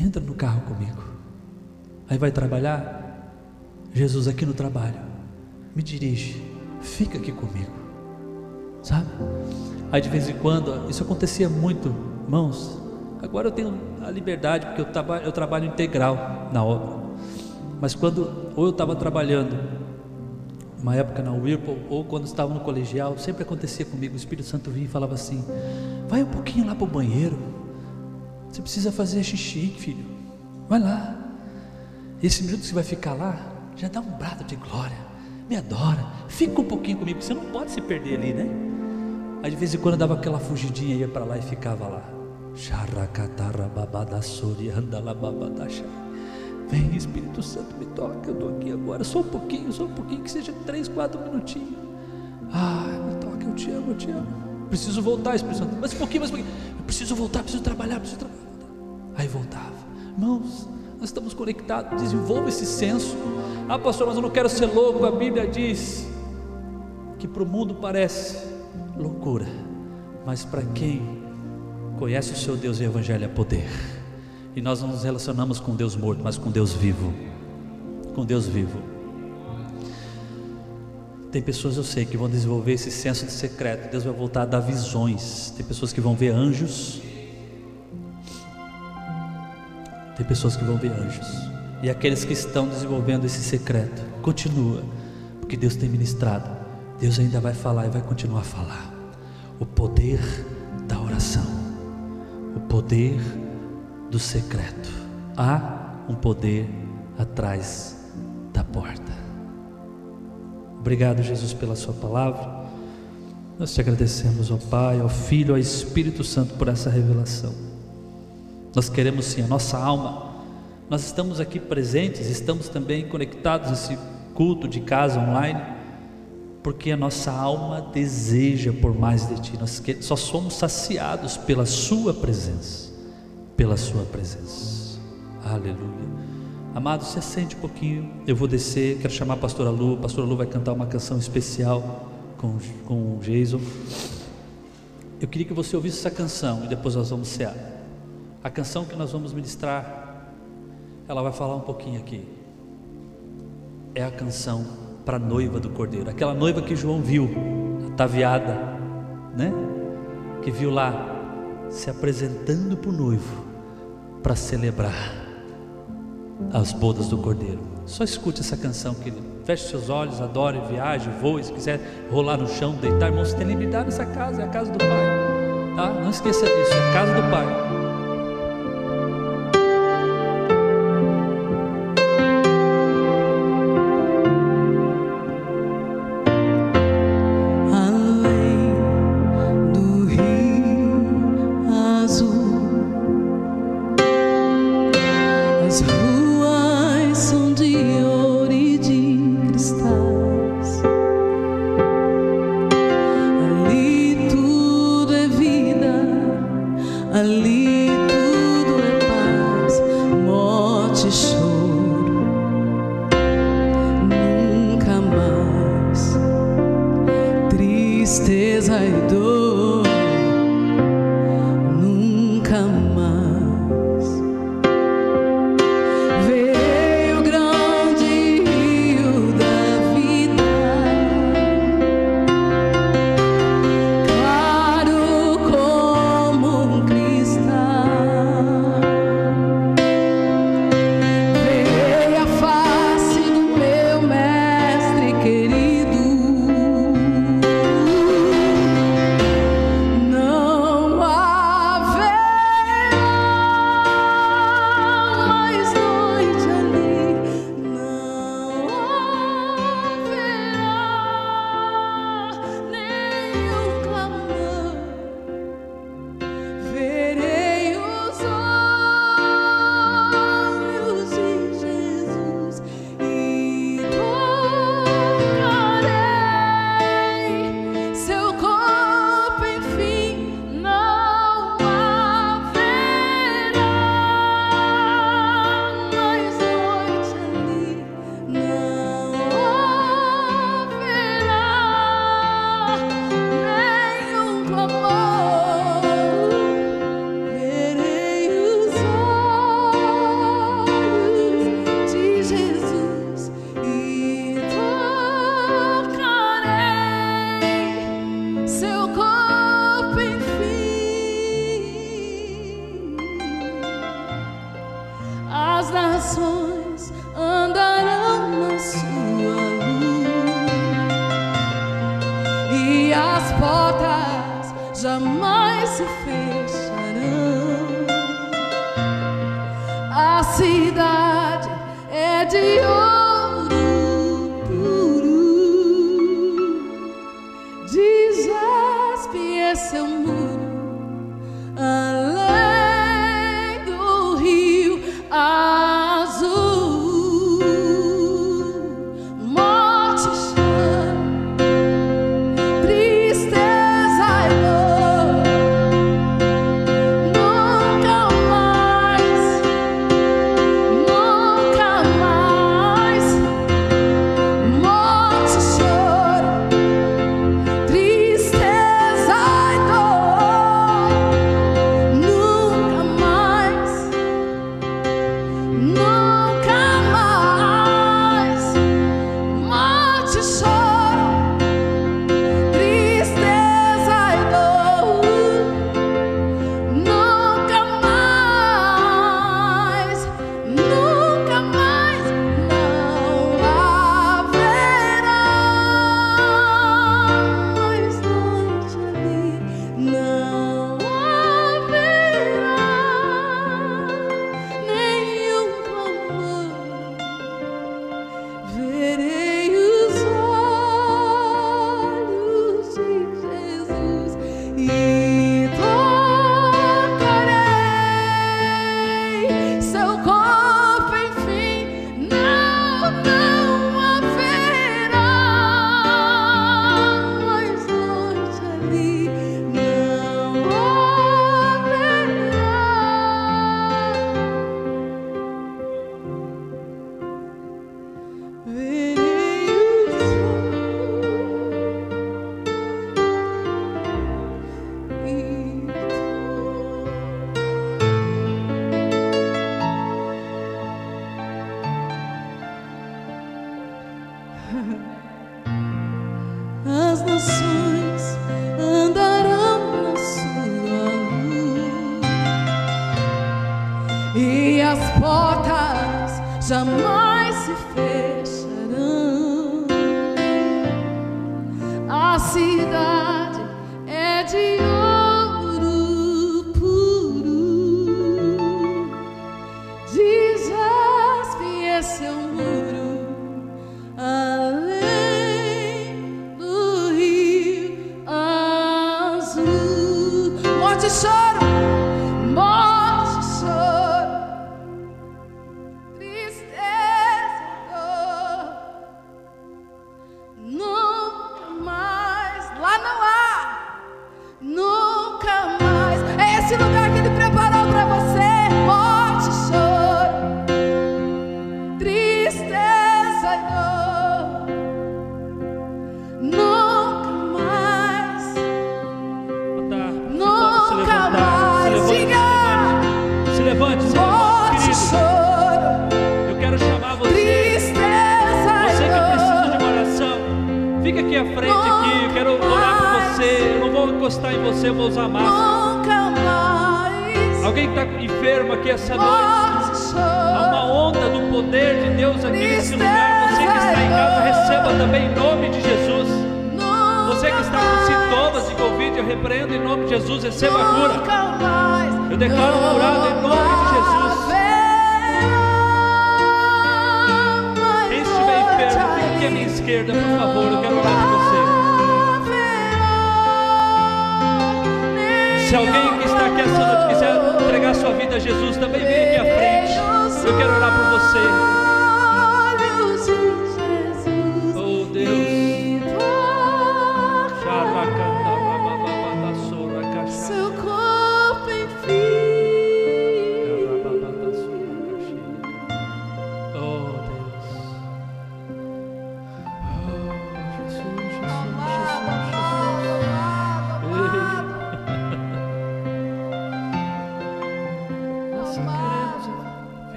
entra no carro comigo. Aí vai trabalhar, Jesus aqui no trabalho, me dirige, fica aqui comigo, sabe? Aí de vez em quando, isso acontecia muito, irmãos. Agora eu tenho a liberdade, porque eu, trabalho, eu trabalho integral na obra. Mas quando, ou eu estava trabalhando, uma época na Whirlpool, ou quando estava no colegial, sempre acontecia comigo, o Espírito Santo vinha e falava assim: vai um pouquinho lá para o banheiro, você precisa fazer xixi, filho. Vai lá. Esse minuto que você vai ficar lá, já dá um brado de glória. Me adora. Fica um pouquinho comigo, você não pode se perder ali, né? Aí de vez em quando dava aquela fugidinha, ia para lá e ficava lá. Vem Espírito Santo, me toca, eu estou aqui agora, só um pouquinho, só um pouquinho, que seja três, quatro minutinhos. Ah, me toca, eu te amo, eu te amo. Preciso voltar, Espírito Santo. Mais um pouquinho, mais um pouquinho. Eu preciso voltar, preciso trabalhar, preciso trabalhar. Aí voltava. Irmãos, nós estamos conectados. Desenvolva esse senso. Ah, pastor, mas eu não quero ser louco. A Bíblia diz que para o mundo parece loucura, mas para quem conhece o seu Deus e o Evangelho é poder. E nós não nos relacionamos com Deus morto, mas com Deus vivo. Com Deus vivo. Tem pessoas eu sei que vão desenvolver esse senso de secreto. Deus vai voltar a dar visões. Tem pessoas que vão ver anjos. Tem pessoas que vão ver anjos. E aqueles que estão desenvolvendo esse secreto, continua, porque Deus tem ministrado. Deus ainda vai falar e vai continuar a falar. O poder da oração, o poder do secreto. Há um poder atrás da porta. Obrigado, Jesus, pela Sua palavra. Nós te agradecemos, ó Pai, ao Filho, ao Espírito Santo por essa revelação. Nós queremos sim, a nossa alma. Nós estamos aqui presentes, estamos também conectados nesse culto de casa online, porque a nossa alma deseja por mais de Ti. Nós só somos saciados pela Sua presença, pela Sua presença. Aleluia. Amado, se assente um pouquinho. Eu vou descer, quero chamar a pastora Lu. A pastora Lu vai cantar uma canção especial com, com o Jason. Eu queria que você ouvisse essa canção e depois nós vamos cear. A canção que nós vamos ministrar, ela vai falar um pouquinho aqui. É a canção para a noiva do Cordeiro, aquela noiva que João viu, ataviada, né? Que viu lá se apresentando para o noivo para celebrar as bodas do Cordeiro. Só escute essa canção, querido. Feche seus olhos, adore, viaje, voe. Se quiser rolar no chão, deitar, irmão, você tem liberdade nessa casa, é a casa do Pai. Tá? Não esqueça disso, é a casa do Pai.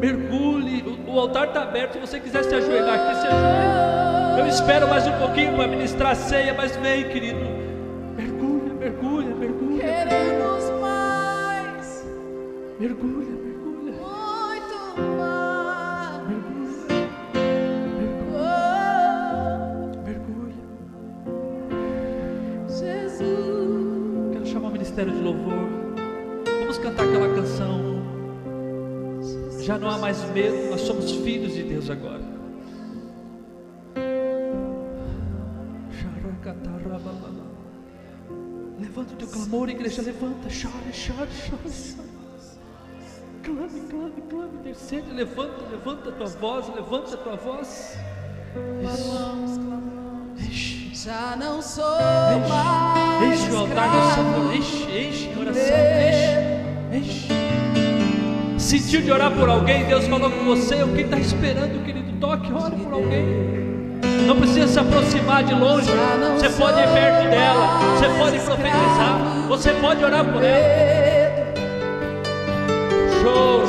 mergulhe, o altar está aberto. Se você quiser se ajoelhar aqui, se ajoelhe. Eu espero mais um pouquinho para ministrar a ceia, mas vem, querido. Mergulha, mergulha, mergulha. Queremos mais. Mergulha, mergulha. Muito mais. Mergulha. Mergulha. Oh. Jesus. Quero chamar o ministério de louvor. Já não há mais medo, nós somos filhos de Deus agora. Levanta o teu clamor, igreja, levanta, chora, chora, chora. Clame, clame, clame, intercede, levanta, levanta a tua voz, levanta a tua voz. Isso. Já não sou enche, mais. Enche o altar do Senhor, enche, enche o coração, enche, enche sentiu de orar por alguém, Deus falou com você, o que está esperando, querido, toque, ore por alguém. Não precisa se aproximar de longe, você pode ir perto dela, você pode profetizar, você pode orar por ela. Show,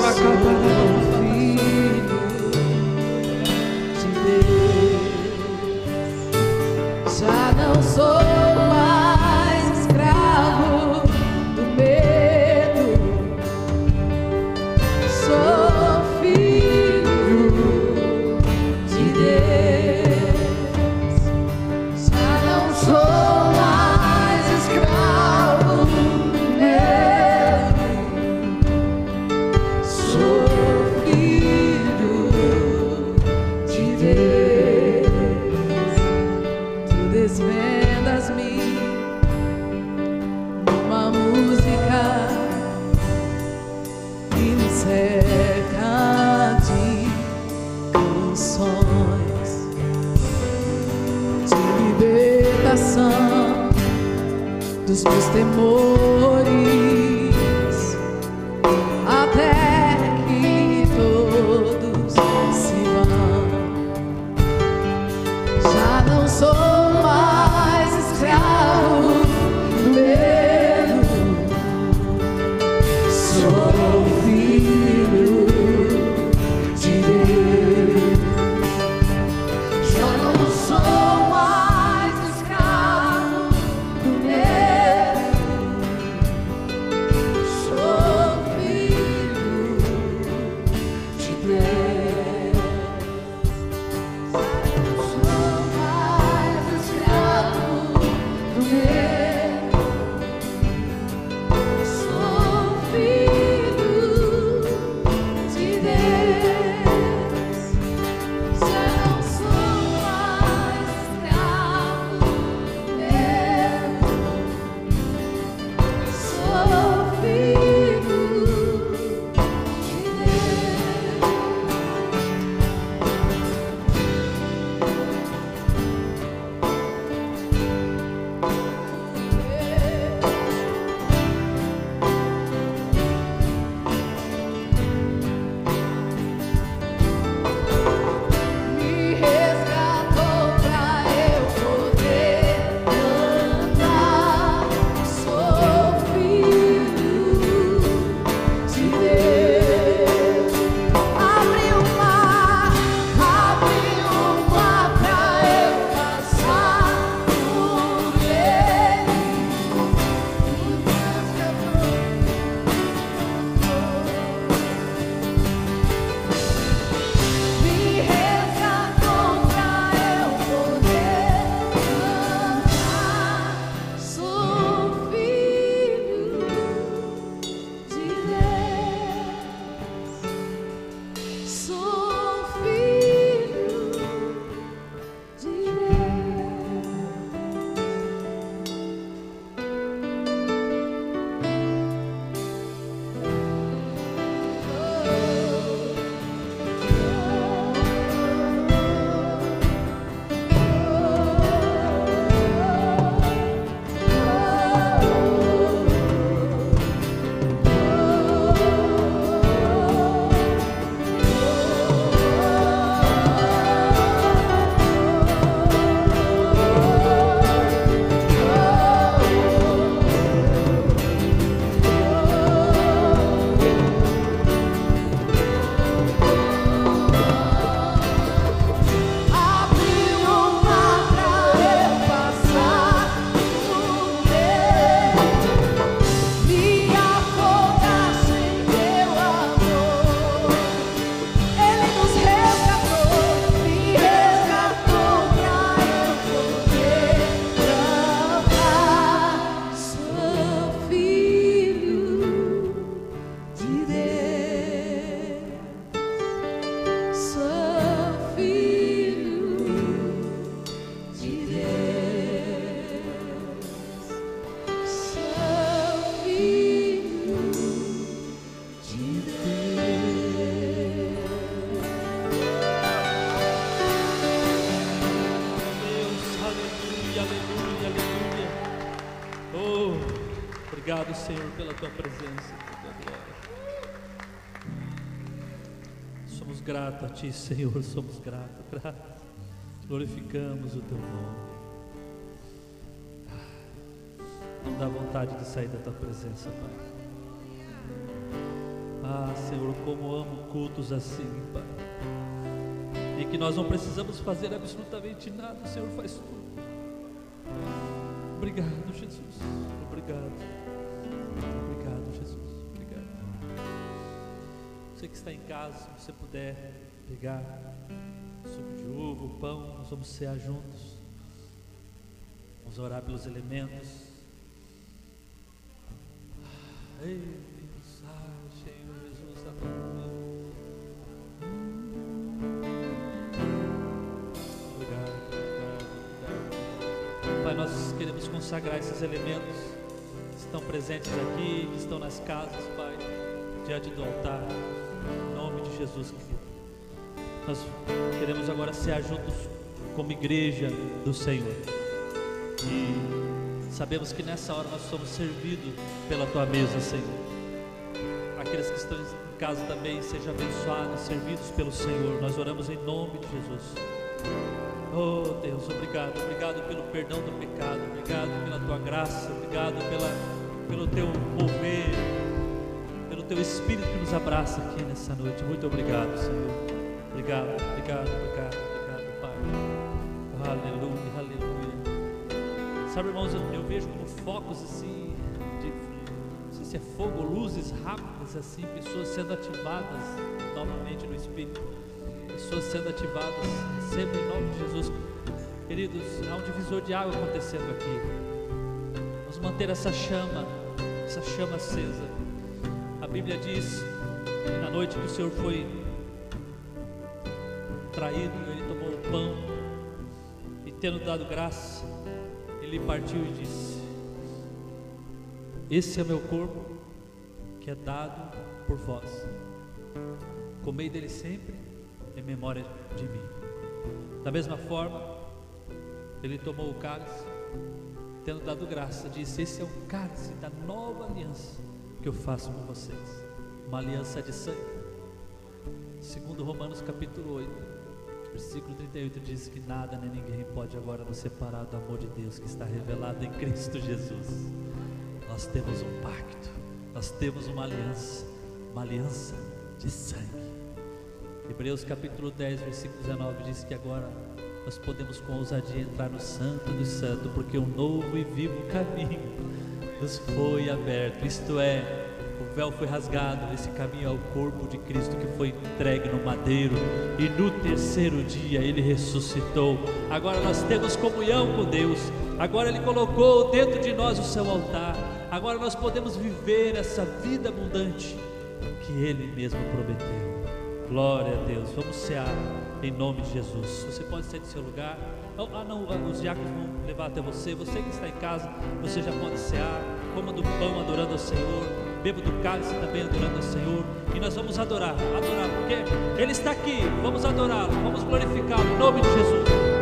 temor. Grato a Ti, Senhor, somos gratos, gratos. Glorificamos o Teu nome. Não dá vontade de sair da Tua presença, Pai. Ah, Senhor, como amo cultos assim, Pai. E que nós não precisamos fazer absolutamente nada, o Senhor faz tudo. Obrigado, Jesus. Obrigado. Obrigado, você que está em casa, se você puder pegar suco de uva, pão, nós vamos cear juntos. Vamos orar pelos elementos. Ei, Senhor Jesus, obrigado, obrigado. Pai, nós queremos consagrar esses elementos que estão presentes aqui, que estão nas casas, Pai, diante do altar. Jesus. Nós queremos agora ser juntos como igreja do Senhor. E sabemos que nessa hora nós somos servidos pela tua mesa, Senhor. Aqueles que estão em casa também sejam abençoados, servidos pelo Senhor. Nós oramos em nome de Jesus. Oh Deus, obrigado, obrigado pelo perdão do pecado, obrigado pela tua graça, obrigado pela, pelo teu mover, teu Espírito que nos abraça aqui nessa noite. Muito obrigado, Senhor. Obrigado, obrigado, obrigado, obrigado, Pai. Aleluia, aleluia. Sabe, irmãos, eu, eu vejo como focos assim, de, não sei se é fogo, luzes rápidas assim, pessoas sendo ativadas novamente no Espírito. Pessoas sendo ativadas, sempre em nome de Jesus. Queridos, há um divisor de água acontecendo aqui. manter essa chama, essa chama acesa. Bíblia diz na noite que o Senhor foi traído, ele tomou o pão e tendo dado graça, ele partiu e disse: Esse é meu corpo que é dado por vós. Comei dele sempre em memória de mim. Da mesma forma, ele tomou o cálice, tendo dado graça, disse: Esse é o cálice da nova aliança que eu faço com vocês, uma aliança de sangue. Segundo Romanos capítulo 8, versículo 38 diz que nada nem ninguém pode agora nos separar do amor de Deus que está revelado em Cristo Jesus. Nós temos um pacto, nós temos uma aliança, uma aliança de sangue. Hebreus capítulo 10, versículo 19 diz que agora nós podemos com ousadia entrar no Santo dos Santos, porque um novo e vivo caminho nos foi aberto. Isto é, o véu foi rasgado, esse caminho é o corpo de Cristo que foi entregue no madeiro, e no terceiro dia ele ressuscitou. Agora nós temos comunhão com Deus, agora Ele colocou dentro de nós o seu altar, agora nós podemos viver essa vida abundante que Ele mesmo prometeu. Glória a Deus. Vamos cear em nome de Jesus. Você pode sair do seu lugar. Ah, não, os diáconos vão levar até você. Você que está em casa, você já pode cear. Coma do pão adorando ao Senhor. Beba do cálice também adorando ao Senhor. E nós vamos adorar, adorar, porque Ele está aqui. Vamos adorá-lo, vamos glorificá-lo em nome de Jesus.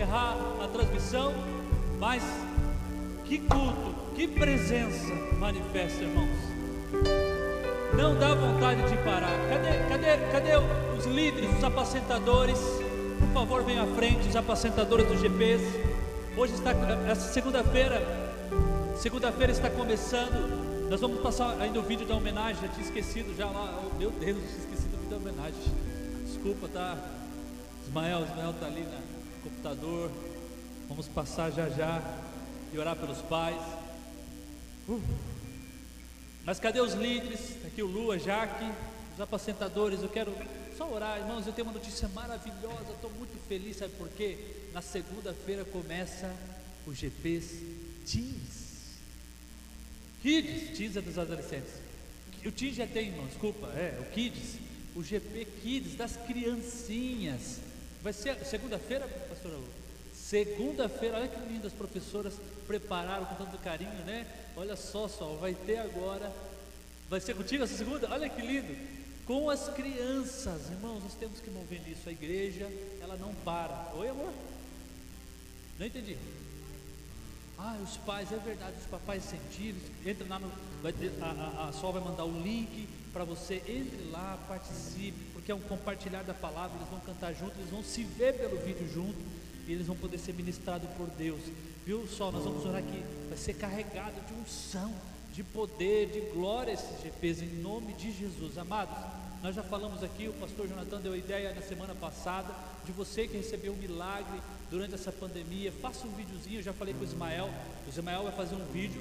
Encerrar a transmissão, mas que culto, que presença manifesta, irmãos. Não dá vontade de parar. Cadê, cadê, cadê os líderes, os apacentadores? Por favor, venham à frente, os apacentadores do GPS. Hoje está, essa segunda-feira, segunda-feira está começando. Nós vamos passar ainda o vídeo da homenagem. Já tinha esquecido já lá. Oh, meu Deus, tinha esquecido o vídeo da homenagem. Desculpa, tá? Ismael, Ismael está ali no computador. Vamos passar já já e orar pelos pais. Uh. Mas cadê os líderes? Tá aqui o Lua, Jaque, os apacentadores. Eu quero só orar, irmãos. Eu tenho uma notícia maravilhosa. Estou muito feliz, sabe por quê? Na segunda-feira começa o GPs Teens. Kids, Teens é dos adolescentes. O Teens já tem, irmão, desculpa, é, o Kids. O GP Kids das criancinhas. Vai ser segunda-feira? Segunda-feira, olha que lindo as professoras prepararam com tanto carinho, né? Olha só, só, vai ter agora. Vai ser contigo essa segunda? Olha que lindo. Com as crianças, irmãos, nós temos que mover nisso. A igreja, ela não para. Oi, amor? Não entendi. Ah, os pais, é verdade, os papais sentiram. Entra lá no. Vai a, a, a Sol vai mandar o link para você. Entre lá, participe, porque é um compartilhar da palavra. Eles vão cantar juntos, eles vão se ver pelo vídeo junto e eles vão poder ser ministrados por Deus. Viu só, nós vamos orar aqui, vai ser carregado de unção, de poder, de glória esses GPs, em nome de Jesus. Amados, nós já falamos aqui, o pastor Jonathan deu a ideia na semana passada de você que recebeu um milagre durante essa pandemia. Faça um videozinho, eu já falei com o Ismael. O Ismael vai fazer um vídeo,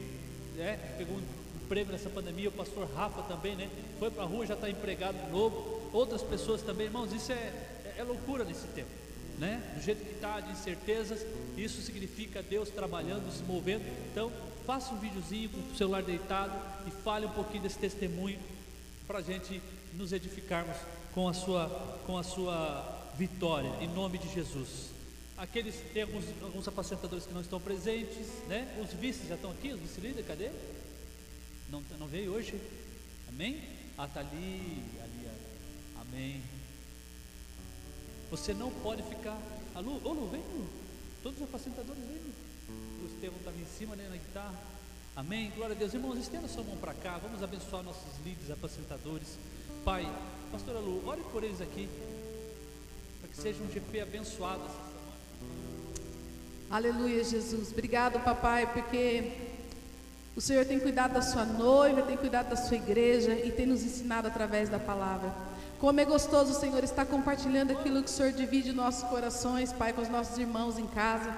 né? Pegou um emprego nessa pandemia, o pastor Rafa também, né? Foi para a rua, já está empregado de novo. Outras pessoas também, irmãos, isso é, é, é loucura nesse tempo né? Do jeito que está, de incertezas, isso significa Deus trabalhando, se movendo. Então, faça um videozinho com o celular deitado e fale um pouquinho desse testemunho para a gente nos edificarmos com a sua, com a sua vitória, em nome de Jesus. Aqueles, tem alguns, alguns apacentadores que não estão presentes, né? Os vices já estão aqui, os vice-líderes, cadê? Não, não veio hoje? Amém? Ah, está ali, ali, amém. Você não pode ficar. A Lu, ô Lu, vem Lu. Todos os apacentadores vem Lu. O Estevão ali em cima, né, na guitarra. Amém? Glória a Deus. Irmãos, estenda sua mão para cá. Vamos abençoar nossos líderes, apacentadores. Pai, pastora Lu, ore por eles aqui. Para que seja um GP abençoado essa semana. Aleluia, Jesus. Obrigado, papai, porque o Senhor tem cuidado da sua noiva, tem cuidado da sua igreja e tem nos ensinado através da palavra. Como é gostoso, Senhor, estar compartilhando aquilo que o Senhor divide nossos corações, Pai, com os nossos irmãos em casa.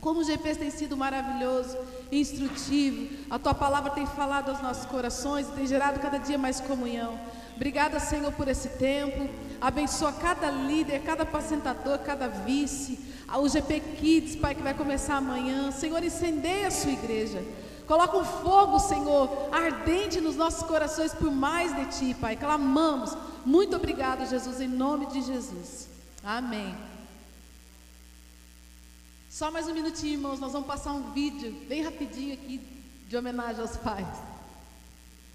Como o GPS tem sido maravilhoso, instrutivo, a tua palavra tem falado aos nossos corações e tem gerado cada dia mais comunhão. Obrigada, Senhor, por esse tempo. Abençoa cada líder, cada apacentador, cada vice, o GP Kids, Pai, que vai começar amanhã. Senhor, incendeia a sua igreja. Coloca um fogo, Senhor, ardente nos nossos corações por mais de Ti, Pai. Clamamos. Muito obrigado, Jesus, em nome de Jesus. Amém. Só mais um minutinho, irmãos. Nós vamos passar um vídeo bem rapidinho aqui de homenagem aos pais.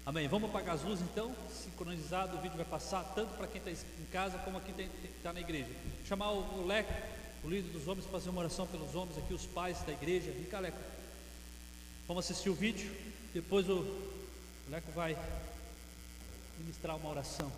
Amém. Vamos apagar as luzes então, sincronizado. O vídeo vai passar tanto para quem está em casa como aqui está na igreja. Chamar o, o Leco, o líder dos homens, para fazer uma oração pelos homens aqui, os pais da igreja. Vem cá, Leco. Vamos assistir o vídeo. Depois o Leco vai ministrar uma oração.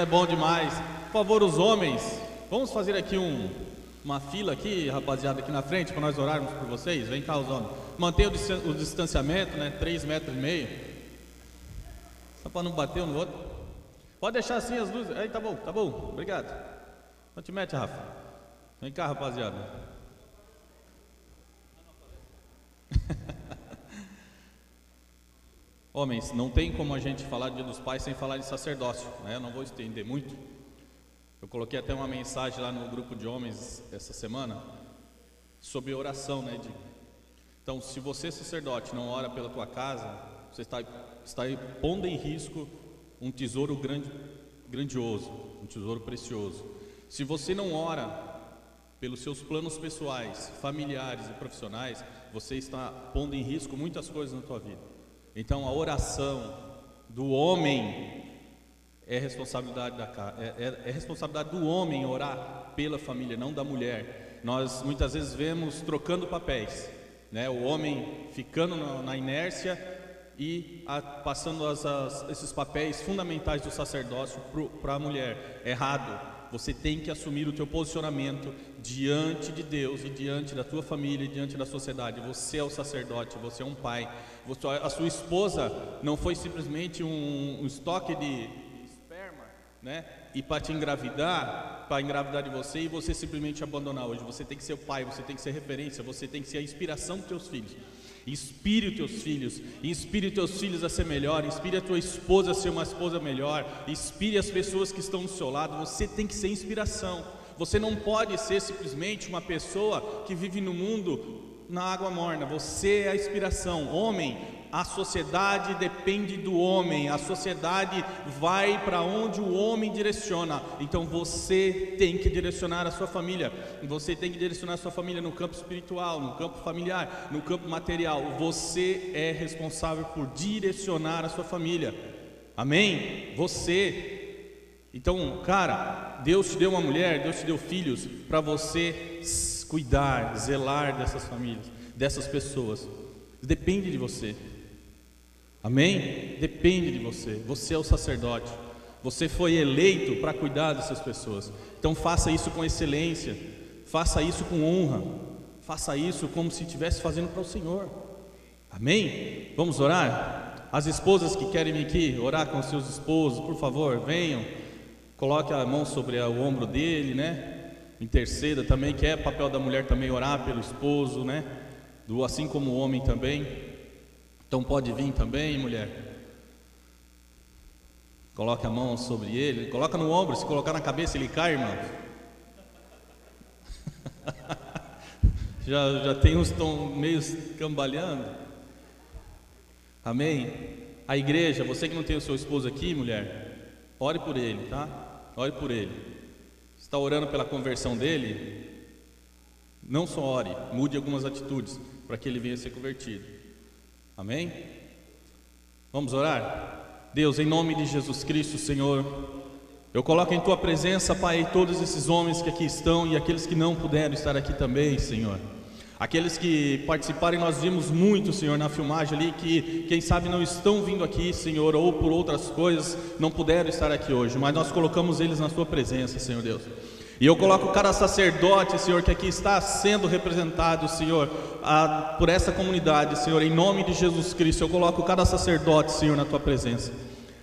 é bom demais. Por favor, os homens, vamos fazer aqui um, uma fila aqui, rapaziada, aqui na frente, para nós orarmos por vocês. Vem cá, os homens. Mantenha o distanciamento, né? Três metros e meio. Só para não bater um no outro. Pode deixar assim as luzes. Aí, tá bom, tá bom. Obrigado. Não te mete, Rafa. Vem cá, rapaziada. Homens, não tem como a gente falar de Dia dos Pais sem falar de sacerdócio, né? Eu não vou estender muito. Eu coloquei até uma mensagem lá no grupo de homens essa semana sobre oração, né? De, então, se você sacerdote não ora pela tua casa, você está, está pondo em risco um tesouro grande, grandioso, um tesouro precioso. Se você não ora pelos seus planos pessoais, familiares e profissionais, você está pondo em risco muitas coisas na tua vida. Então a oração do homem é responsabilidade da é, é, é responsabilidade do homem orar pela família, não da mulher. Nós muitas vezes vemos trocando papéis, né? O homem ficando na, na inércia e a, passando as, as, esses papéis fundamentais do sacerdócio para a mulher. Errado. Você tem que assumir o teu posicionamento diante de Deus e diante da tua família e diante da sociedade. Você é o sacerdote, você é um pai. Você, a sua esposa não foi simplesmente um, um estoque de esperma, né? E para te engravidar, para engravidar de você e você simplesmente abandonar hoje. Você tem que ser o pai, você tem que ser referência, você tem que ser a inspiração dos teus filhos. Inspire os teus filhos, inspire os teus filhos a ser melhor, inspire a tua esposa a ser uma esposa melhor, inspire as pessoas que estão do seu lado. Você tem que ser inspiração. Você não pode ser simplesmente uma pessoa que vive no mundo na água morna. Você é a inspiração. Homem, a sociedade depende do homem, a sociedade vai para onde o homem direciona. Então você tem que direcionar a sua família, você tem que direcionar a sua família no campo espiritual, no campo familiar, no campo material. Você é responsável por direcionar a sua família. Amém? Você. Então, cara, Deus te deu uma mulher, Deus te deu filhos para você cuidar, zelar dessas famílias, dessas pessoas. Depende de você. Amém? Depende de você. Você é o sacerdote. Você foi eleito para cuidar dessas pessoas. Então faça isso com excelência. Faça isso com honra. Faça isso como se estivesse fazendo para o Senhor. Amém? Vamos orar? As esposas que querem vir aqui orar com seus esposos, por favor, venham. Coloque a mão sobre o ombro dele, né? Interceda também, que é papel da mulher também orar pelo esposo, né? Do assim como o homem também. Então pode vir também, mulher. Coloque a mão sobre ele, coloca no ombro, se colocar na cabeça ele cai, irmão. já, já tem uns estão meio cambaleando. Amém? A igreja, você que não tem o seu esposo aqui, mulher, ore por ele, tá? Ore por ele. Está orando pela conversão dele? Não só ore, mude algumas atitudes para que ele venha ser convertido. Amém? Vamos orar? Deus, em nome de Jesus Cristo, Senhor, eu coloco em tua presença, Pai, todos esses homens que aqui estão e aqueles que não puderam estar aqui também, Senhor. Aqueles que participaram, nós vimos muito, Senhor, na filmagem ali, que quem sabe não estão vindo aqui, Senhor, ou por outras coisas não puderam estar aqui hoje, mas nós colocamos eles na Sua presença, Senhor Deus. E eu coloco cada sacerdote, Senhor, que aqui está sendo representado, Senhor, a, por essa comunidade, Senhor, em nome de Jesus Cristo. Eu coloco cada sacerdote, Senhor, na tua presença.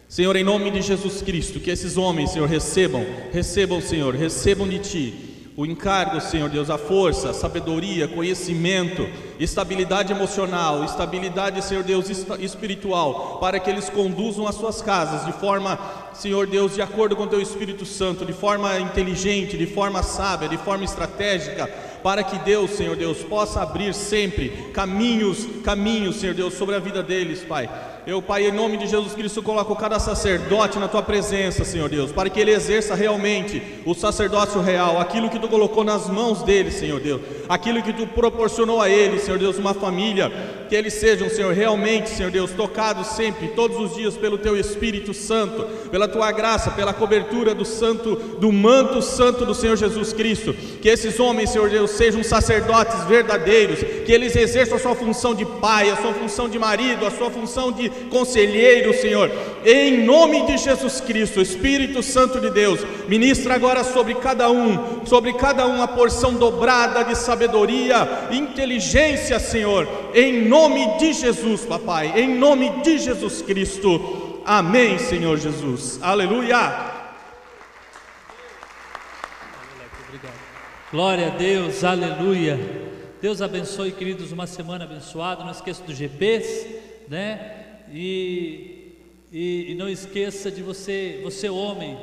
Senhor, em nome de Jesus Cristo, que esses homens, Senhor, recebam, recebam, Senhor, recebam de ti o encargo, Senhor Deus, a força, a sabedoria, conhecimento, estabilidade emocional, estabilidade, Senhor Deus, espiritual, para que eles conduzam as suas casas de forma, Senhor Deus, de acordo com o teu Espírito Santo, de forma inteligente, de forma sábia, de forma estratégica, para que Deus, Senhor Deus, possa abrir sempre caminhos, caminhos, Senhor Deus, sobre a vida deles, Pai eu, Pai, em nome de Jesus Cristo, coloco cada sacerdote na tua presença, Senhor Deus, para que ele exerça realmente o sacerdócio real, aquilo que tu colocou nas mãos dele, Senhor Deus, aquilo que tu proporcionou a ele, Senhor Deus, uma família, que eles sejam, Senhor, realmente, Senhor Deus, tocados sempre, todos os dias pelo teu Espírito Santo, pela tua graça, pela cobertura do santo, do manto santo do Senhor Jesus Cristo, que esses homens, Senhor Deus, sejam sacerdotes verdadeiros, que eles exerçam a sua função de pai, a sua função de marido, a sua função de conselheiro, Senhor, em nome de Jesus Cristo, Espírito Santo de Deus, ministra agora sobre cada um, sobre cada um a porção dobrada de sabedoria, inteligência, Senhor, em nome de Jesus, papai, em nome de Jesus Cristo. Amém, Senhor Jesus. Aleluia. Glória a Deus, aleluia. Deus abençoe, queridos, uma semana abençoada. Não esqueça dos GPs, né? E, e, e não esqueça de você, você homem,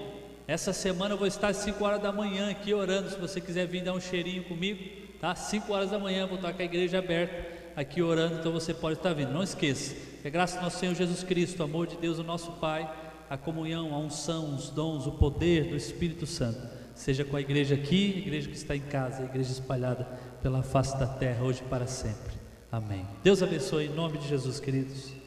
essa semana eu vou estar às 5 horas da manhã aqui orando. Se você quiser vir dar um cheirinho comigo, tá? 5 horas da manhã, vou estar com a igreja aberta aqui orando, então você pode estar vindo. Não esqueça, que a graça do nosso Senhor Jesus Cristo, o amor de Deus, o nosso Pai, a comunhão, a unção, os dons, o poder do Espírito Santo, seja com a igreja aqui, a igreja que está em casa, a igreja espalhada pela face da terra, hoje e para sempre. Amém. Deus abençoe em nome de Jesus, queridos.